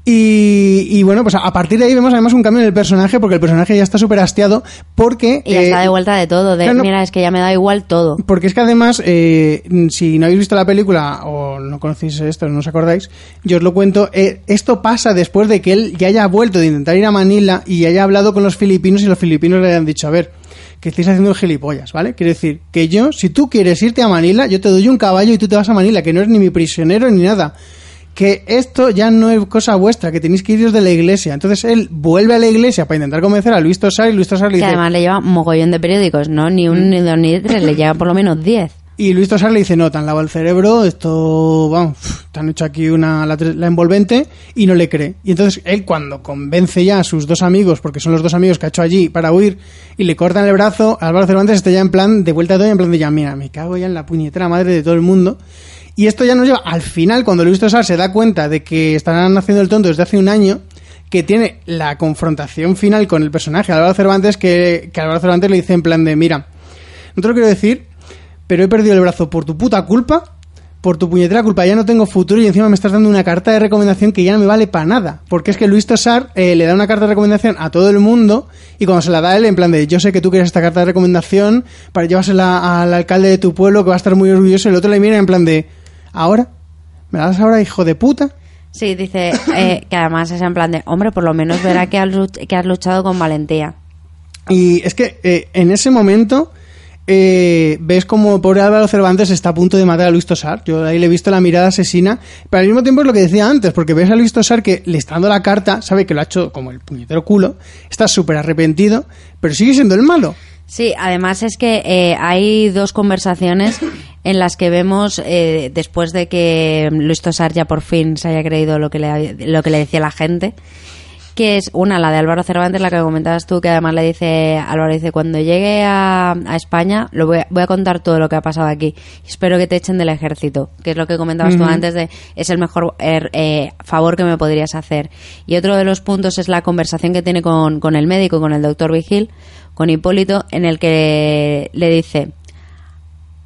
Y, y bueno, pues a, partir de ahí vemos además un cambio en el personaje, porque el personaje ya está súper hastiado, porque... Y ya eh, está de vuelta de todo. De, claro, mira, es que ya me da igual todo. porque es que además, eh, si no habéis visto la película o no conocéis esto, no os acordáis, yo os lo cuento, eh, esto pasa después de que él ya haya vuelto de intentar ir a Manila y haya hablado con los filipinos y los filipinos le hayan dicho, a ver, que estáis haciendo gilipollas, ¿vale? Quiere decir, que yo, si tú quieres irte a Manila, yo te doy un caballo y tú te vas a Manila, que no eres ni mi prisionero ni nada. Que esto ya no es cosa vuestra, que tenéis que iros de la iglesia. Entonces él vuelve a la iglesia para intentar convencer a Luis Tosar y Luis Tosar le Que dice... además le lleva mogollón de periódicos, ¿no? Ni un, ni dos, ni tres. Le lleva por lo menos diez. Y Luis Tosar le dice, no, te han lavado el cerebro, esto, vamos, te han hecho aquí una, la envolvente, y no le cree. Y entonces él cuando convence ya a sus dos amigos, porque son los dos amigos que ha hecho allí para huir, y le cortan el brazo, Álvaro Cervantes está ya en plan, de vuelta a todo, en plan de ya, mira, me cago ya en la puñetera madre de todo el mundo. Y esto ya nos lleva al final, cuando Luis Tosar se da cuenta de que están haciendo el tonto desde hace un año, que tiene la confrontación final con el personaje Álvaro Cervantes, que, que Álvaro Cervantes le dice en plan de, mira, no te lo quiero decir, pero he perdido el brazo por tu puta culpa, por tu puñetera culpa, ya no tengo futuro y encima me estás dando una carta de recomendación que ya no me vale para nada. Porque es que Luis Tosar eh, le da una carta de recomendación a todo el mundo y cuando se la da él, en plan de yo sé que tú quieres esta carta de recomendación para llevársela al alcalde de tu pueblo que va a estar muy orgulloso el otro le mira en plan de ¿ahora? ¿Me la das ahora, hijo de puta? Sí, dice eh, que además es en plan de, hombre, por lo menos verá que has, que has luchado con valentía. Y es que eh, en ese momento eh, ves como pobre Álvaro Cervantes está a punto de matar a Luis Tosar. Yo ahí le he visto la mirada asesina. Pero al mismo tiempo es lo que decía antes, porque ves a Luis Tosar que le está dando la carta, sabe que lo ha hecho como el puñetero culo, está súper arrepentido, pero sigue siendo el malo. Sí, además es que eh, hay dos conversaciones en las que vemos, eh, después de que Luis Tosar ya por fin se haya creído lo que le, lo que le decía la gente, que es una, la de Álvaro Cervantes, la que comentabas tú, que además le dice, Álvaro dice, cuando llegue a, a España lo voy a, voy a contar todo lo que ha pasado aquí. Espero que te echen del ejército, que es lo que comentabas tú antes de, es el mejor er- eh, favor que me podrías hacer. Y otro de los puntos es la conversación que tiene con, con el médico, con el doctor Vigil, con Hipólito, en el que le dice,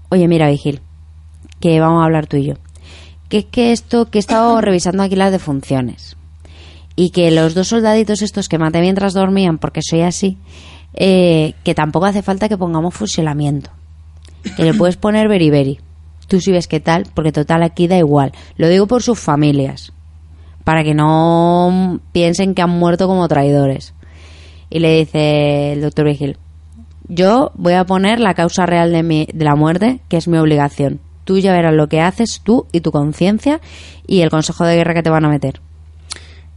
oye, mira, Vigil, que vamos a hablar tú y yo. Que es que esto, que he estado revisando aquí las defunciones. Y que los dos soldaditos estos que maté mientras dormían, porque soy así, eh, que tampoco hace falta que pongamos fusilamiento. Que le puedes poner beriberi. Tú sí ves qué tal, porque total aquí da igual. Lo digo por sus familias. Para que no piensen que han muerto como traidores. Y le dice el doctor Vigil, yo voy a poner la causa real de, mi, de la muerte, que es mi obligación. Tú ya verás lo que haces tú y tu conciencia y el consejo de guerra que te van a meter.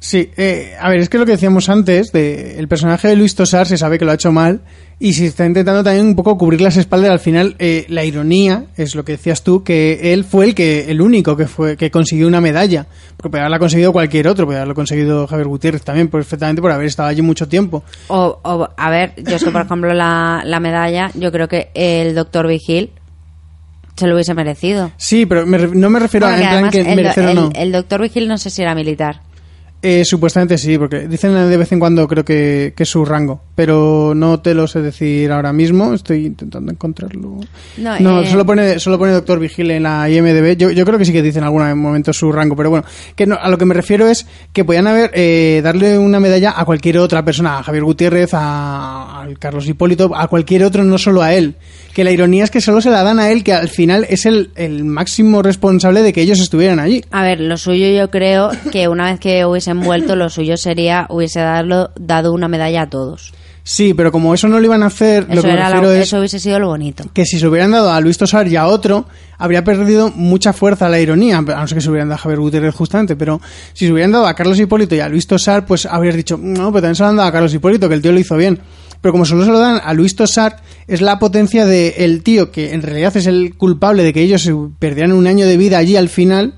Sí, eh, a ver, es que lo que decíamos antes, de el personaje de Luis Tosar se sabe que lo ha hecho mal y se está intentando también un poco cubrir las espaldas. Al final, eh, la ironía es lo que decías tú, que él fue el que el único que fue que consiguió una medalla, porque podría haberla conseguido cualquier otro, podría haberlo conseguido Javier Gutiérrez también, perfectamente por haber estado allí mucho tiempo. O, o, a ver, yo es que, por ejemplo, la, la medalla, yo creo que el doctor Vigil se lo hubiese merecido. Sí, pero me no me refiero a en plan que el, merecer o el- no. el doctor Vigil no sé si era militar. Eh, supuestamente sí, porque dicen de vez en cuando creo que, que es su rango, pero no te lo sé decir ahora mismo, estoy intentando encontrarlo. No, No, eh, solo pone solo pone Doctor Vigile en la IMDB. Yo, yo creo que sí que dicen en algún momento su rango, pero bueno, que no, a lo que me refiero es que podían haber eh, darle una medalla a cualquier otra persona, a Javier Gutiérrez, a, a Carlos Hipólito, a cualquier otro, no solo a él. Que la ironía es que solo se la dan a él, que al final es el, el máximo responsable de que ellos estuvieran allí. A ver, lo suyo yo creo que una vez que hubiesen vuelto, lo suyo sería hubiese darlo, dado una medalla a todos. Sí, pero como eso no lo iban a hacer, lo Eso, que me la- refiero es eso hubiese sido lo bonito. que si se hubieran dado a Luis Tosar y a otro, habría perdido mucha fuerza la ironía, a no ser que se hubieran dado a Javier Gutiérrez justamente, pero si se hubieran dado a Carlos Hipólito y a Luis Tosar, pues habrías dicho, no, pero también se lo han dado a Carlos Hipólito, que el tío lo hizo bien. Pero como solo se lo dan a Luis Tosar, es la potencia del el tío, que en realidad es el culpable de que ellos perdieran un año de vida allí al final,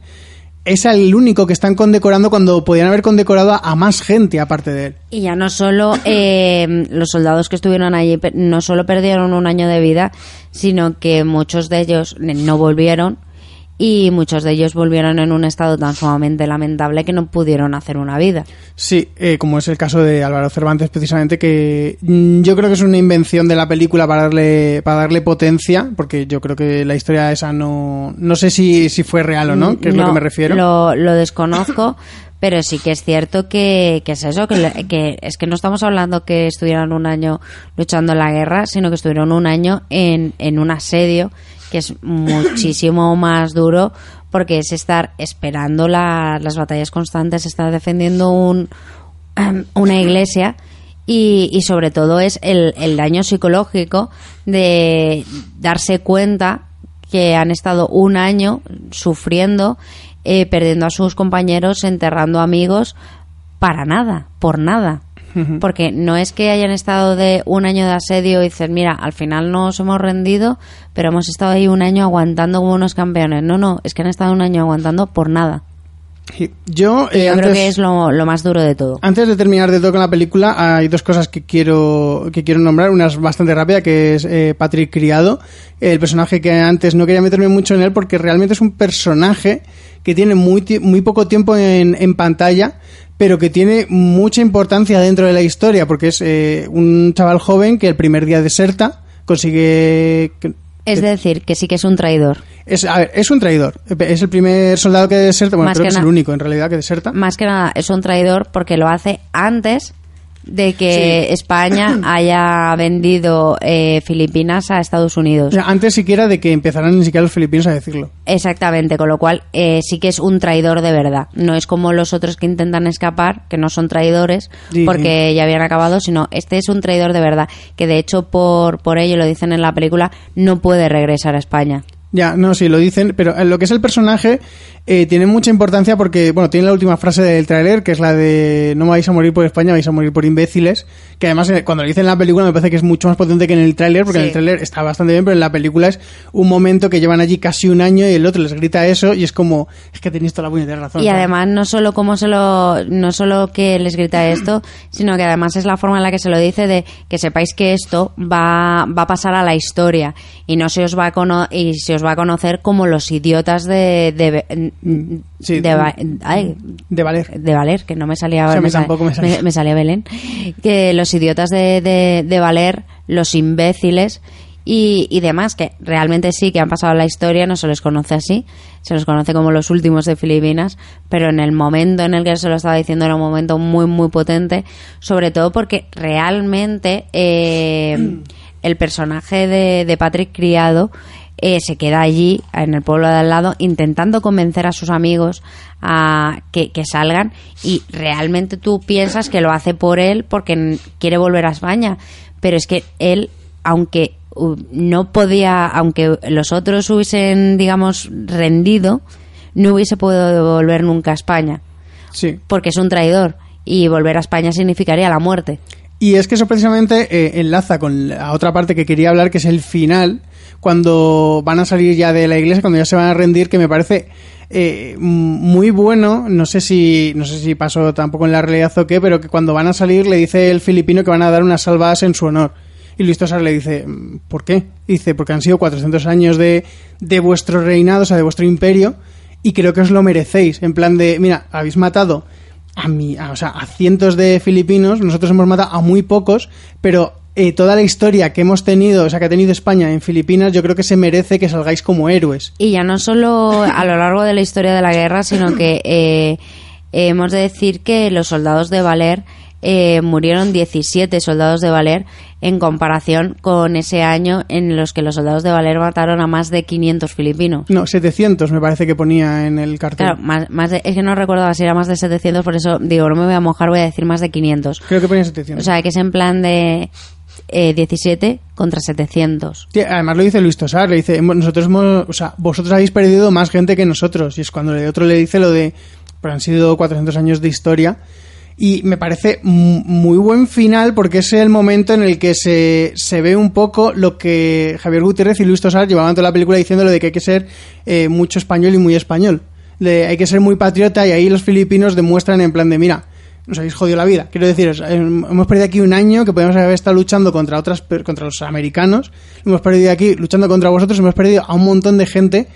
es el único que están condecorando cuando podían haber condecorado a, más gente aparte de él. Y ya no solo eh, los soldados que estuvieron allí, no solo perdieron un año de vida, sino que muchos de ellos no volvieron y muchos de ellos volvieron en un estado tan sumamente lamentable que no pudieron hacer una vida. Sí, eh, como es el caso de Álvaro Cervantes, precisamente, que mm, yo creo que es una invención de la película para darle, para darle potencia, porque yo creo que la historia esa no, no sé si, si fue real o no, que es lo que me refiero. Lo, lo desconozco, pero sí que es cierto que, que es eso, que, es que no estamos hablando que estuvieran un año luchando en la guerra, sino que estuvieron un año en, en un asedio que es muchísimo más duro porque es estar esperando la- las batallas constantes, estar defendiendo un, una iglesia y, y sobre todo es el, el daño psicológico de darse cuenta que han estado un año sufriendo, eh, perdiendo a sus compañeros, enterrando amigos, para nada, por nada. Porque no es que hayan estado de un año de asedio y dicen, mira, al final nos hemos rendido, pero hemos estado ahí un año aguantando como unos campeones. No, no, es que han estado un año aguantando por nada. Yo, eh, yo creo que es lo, lo más duro de todo. Antes de terminar de todo con la película, hay dos cosas que quiero que quiero nombrar. Una es bastante rápida, que es eh, Patrick Criado, el personaje que antes no quería meterme mucho en él porque realmente es un personaje que tiene muy, muy poco tiempo en, en pantalla, pero que tiene mucha importancia dentro de la historia, porque es eh, un chaval joven que el primer día deserta, consigue... Es decir, que sí que es un traidor. Es, a ver, es un traidor. Es el primer soldado que deserta, bueno, Más creo que que es el único en realidad que deserta. Más que nada es un traidor porque lo hace antes de que España haya vendido eh, Filipinas a Estados Unidos. Antes siquiera de que empezaran ni siquiera los filipinos a decirlo. Exactamente, con lo cual eh, sí que es un traidor de verdad. No es como los otros que intentan escapar, que no son traidores Sí, porque ya habían acabado, sino este es un traidor de verdad, que de hecho por, por ello, lo dicen en la película, no puede regresar a España. Ya, no, sí, lo dicen, pero en lo que es el personaje eh, tiene mucha importancia porque, bueno, tiene la última frase del tráiler, que es la de no vais a morir por España, vais a morir por imbéciles, que además eh, cuando lo dicen en la película me parece que es mucho más potente que en el tráiler, porque en el tráiler está bastante bien, pero en la película es un momento que llevan allí casi un año y el otro les grita eso y es como, es que tenéis toda la puñetera razón. Y ¿sabes? además no solo como se lo, no solo que les grita esto, sino que además es la forma en la que se lo dice de que sepáis que esto va, va a pasar a la historia y no se os va a cono- y se os va a conocer como los idiotas de de, Sí, de, Va- ay, de Valer. de Valer, que no me salía O sea, a mí me, sal- tampoco me salía. me- me salía Belén, que los idiotas de, de, de Valer, los imbéciles y, y demás, que realmente sí que han pasado la historia, no se les conoce así, se los conoce como los últimos de Filipinas, pero en el momento en el que se lo estaba diciendo era un momento muy, muy potente, sobre todo porque realmente eh, el personaje de, de Patrick Criado eh, se queda allí, en el pueblo de al lado, intentando convencer a sus amigos a que, que salgan y realmente tú piensas que lo hace por él porque quiere volver a España, pero es que él, aunque no podía, aunque los otros hubiesen, digamos, rendido, no hubiese podido volver nunca a España, Sí. porque es un traidor y volver a España significaría la muerte. Y es que eso precisamente eh, enlaza con la otra parte que quería hablar, que es el final, cuando van a salir ya de la iglesia, cuando ya se van a rendir, que me parece eh, muy bueno. No sé si no sé si pasó tampoco en la realidad o qué, pero que cuando van a salir le dice el filipino que van a dar unas salvadas en su honor. Y Luis Tosar le dice, "Mm, ¿por qué? Dice, porque han sido 400 años de, de vuestro reinado, o sea, de vuestro imperio, y creo que os lo merecéis. En plan de, mira, habéis matado a, mi, o sea, a cientos de filipinos, nosotros hemos matado a muy pocos, pero eh, toda la historia que hemos tenido, o sea, que ha tenido España en Filipinas, yo creo que se merece que salgáis como héroes. Y ya no solo a lo largo de la historia de la guerra, sino que eh, hemos de decir que los soldados de Valer eh, murieron 17 soldados de Valer en comparación con ese año en los que los soldados de Valer mataron a más de 500 filipinos. No, 700 me parece que ponía en el cartel. Claro, más, más de- es que no recordaba si era más de 700, por eso digo, no me voy a mojar, voy a decir más de 500. Creo que ponía 700. O sea, que es en plan de eh, 17 contra 700. Sí, además lo dice Luis Tosar, le dice, "Hemos- nosotros hemos, o sea, vosotros habéis perdido más gente que nosotros. Y es cuando el otro le dice lo de, pero han sido 400 años de historia. Y me parece mu- muy buen final porque es el momento en el que se, se ve un poco lo que Javier Gutiérrez y Luis Tosar llevaban toda la película diciendo lo de que hay que ser eh, mucho español y muy español. Hay que ser muy patriota y ahí los filipinos demuestran en plan de, mira, nos habéis jodido la vida. Quiero deciros, eh, hemos perdido aquí un año que podemos haber estado luchando contra otras contra los americanos, hemos perdido aquí luchando contra vosotros, hemos perdido a un montón de gente,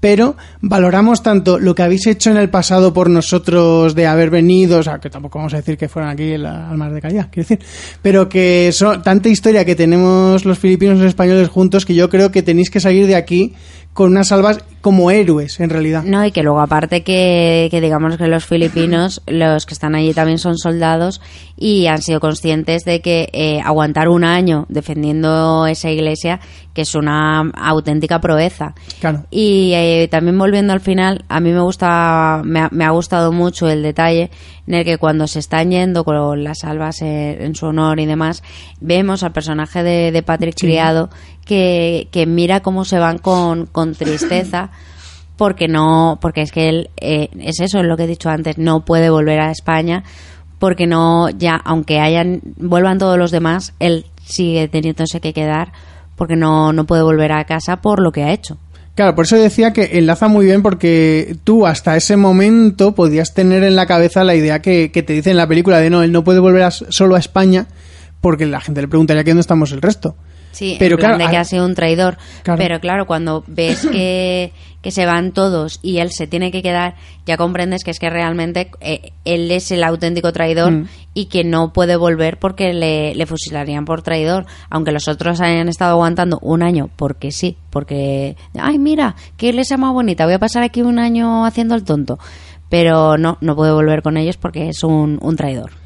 pero valoramos tanto lo que habéis hecho en el pasado por nosotros de haber venido, o sea, que tampoco vamos a decir que fueran aquí el almas de calidad, quiero decir, pero que son tanta historia que tenemos los filipinos y los españoles juntos que yo creo que tenéis que salir de aquí con unas salvas como héroes, en realidad. No, y que luego aparte que, que digamos que los filipinos, los que están allí también son soldados y han sido conscientes de que eh, aguantar un año defendiendo esa iglesia, que es una auténtica proeza. Claro. Y eh, también volviendo al final, a mí me gusta, me ha, me ha gustado mucho el detalle en el que cuando se están yendo con las albas eh, en su honor y demás, vemos al personaje de, de Patrick Sí. Criado que, que mira cómo se van con, con tristeza porque no, porque es que él, eh, es eso, es lo que he dicho antes, no puede volver a España porque no, ya, aunque hayan, vuelvan todos los demás, él sigue teniéndose que quedar porque no, no puede volver a casa por lo que ha hecho. Claro, por eso decía que enlaza muy bien porque tú hasta ese momento podías tener en la cabeza la idea que, que te dice en la película de no, él no puede volver a- solo a España porque la gente le preguntaría que dónde estamos el resto. Sí, Pero en plan claro, de que ha sido un traidor. Claro. Pero claro, cuando ves que, que se van todos y él se tiene que quedar, ya comprendes que es que realmente eh, él es el auténtico traidor Mm. y que no puede volver porque le, le fusilarían por traidor. Aunque los otros hayan estado aguantando un año, porque sí, porque, ay, mira, qué iglesia más bonita, voy a pasar aquí un año haciendo el tonto. Pero no, no puede volver con ellos porque es un, un traidor.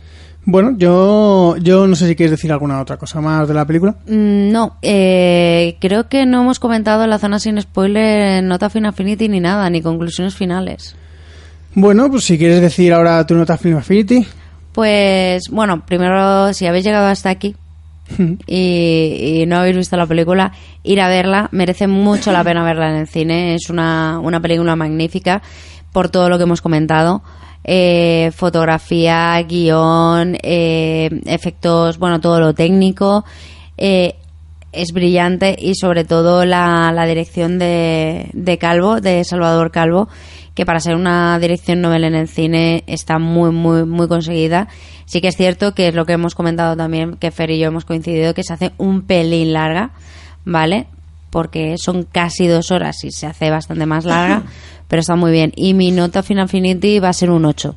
Bueno, yo, yo no sé si quieres decir alguna otra cosa más de la película. Mm, No, eh, creo que no hemos comentado en la zona sin spoiler, nota Final Affinity ni nada, ni conclusiones finales. Bueno, pues si quieres decir ahora tu nota Film Affinity. Pues bueno, primero, si habéis llegado hasta aquí y, y no habéis visto la película, ir a verla, merece mucho la pena verla en el cine, es una, una película magnífica por todo lo que hemos comentado. Eh, fotografía, guion, eh, efectos, bueno, todo lo técnico. Eh, es brillante y sobre todo la, la dirección de, de Calvo, de Salvador Calvo, que para ser una dirección novel en el cine está muy, muy, muy conseguida. Sí que es cierto que es lo que hemos comentado también, que Fer y yo hemos coincidido, que se hace un pelín larga, ¿vale? Porque son casi dos horas y se hace bastante más larga, pero está muy bien. Y mi nota Final Infinity va a ser un 8.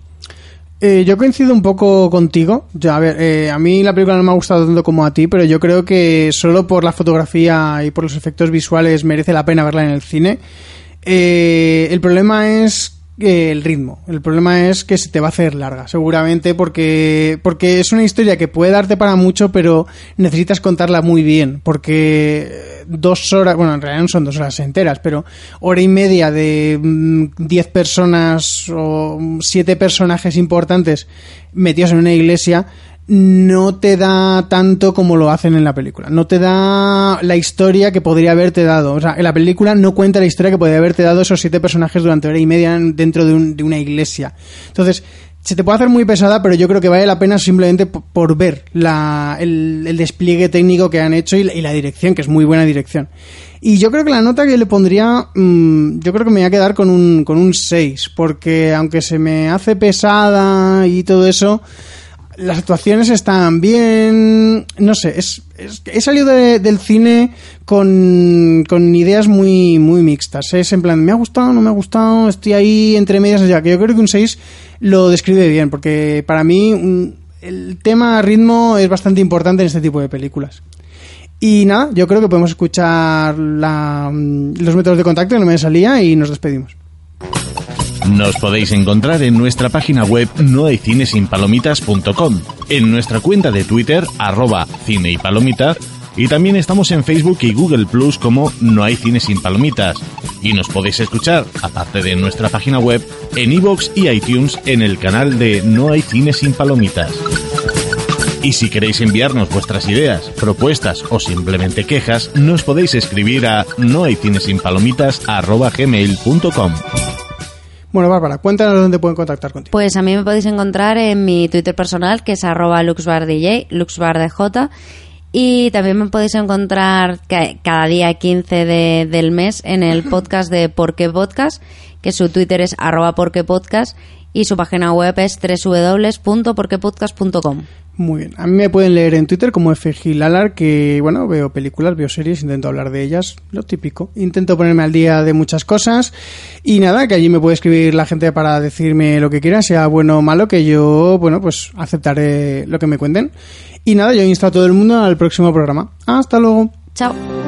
Eh, yo coincido un poco contigo. Ya, a ver, eh, a mí la película no me ha gustado tanto como a ti, pero yo creo que solo por la fotografía y por los efectos visuales merece la pena verla en el cine. Eh, el problema es el ritmo. El problema es que se te va a hacer larga, seguramente, porque, porque es una historia que puede darte para mucho, pero necesitas contarla muy bien, porque dos horas, bueno, en realidad no son dos horas enteras, pero hora y media de mm, diez personas o siete personajes importantes metidos en una iglesia no te da tanto como lo hacen en la película. No te da la historia que podría haberte dado. O sea, en la película no cuenta la historia que podría haberte dado esos siete personajes durante hora y media dentro de, un- de una iglesia. Entonces, se te puede hacer muy pesada, pero yo creo que vale la pena simplemente por ver la, el, despliegue técnico que han hecho y la, y la dirección, que es muy buena dirección. Y yo creo que la nota que le pondría, mm, yo creo que me voy a quedar con un, con un 6, porque aunque se me hace pesada y todo eso, las actuaciones están bien, no sé, es, he salido de- del cine con, con ideas muy, muy mixtas. Es en plan, me ha gustado, no me ha gustado, estoy ahí entre medias, ya que yo creo que un 6 lo describe bien, porque para mí un- el tema ritmo es bastante importante en este tipo de películas. Y nada, yo creo que podemos escuchar la- mm, los métodos de contacto no me salía y nos despedimos. Nos podéis encontrar en nuestra página web nohaycinesinpalomitas.com, en nuestra cuenta de Twitter, arroba cine y y también estamos en Facebook y Google Plus como No hay cine sin palomitas. Y nos podéis escuchar, aparte de nuestra página web, en iVoox y iTunes en el canal de No hay cine sin palomitas. Y si queréis enviarnos vuestras ideas, propuestas o simplemente quejas, nos podéis escribir a nohaycinesinpalomitas.gmail.com Bueno, Bárbara, cuéntanos dónde pueden contactar contigo. Pues a mí me podéis encontrar en mi Twitter personal, que es arroba luxbardj, luxbardj. Y también me podéis encontrar ca- cada día 15 de- del mes en el podcast de Por qué Podcast, que su Twitter es arroba porquepodcast y su página web es www.porquepodcast.com. Muy bien. A mí me pueden leer en Twitter como FGilalar, que bueno, veo películas, veo series, intento hablar de ellas, lo típico. Intento ponerme al día de muchas cosas. Y nada, que allí me puede escribir la gente para decirme lo que quiera, sea bueno o malo, que yo, bueno, pues aceptaré lo que me cuenten. Y nada, yo insto a todo el mundo al próximo programa. Hasta luego. Chao.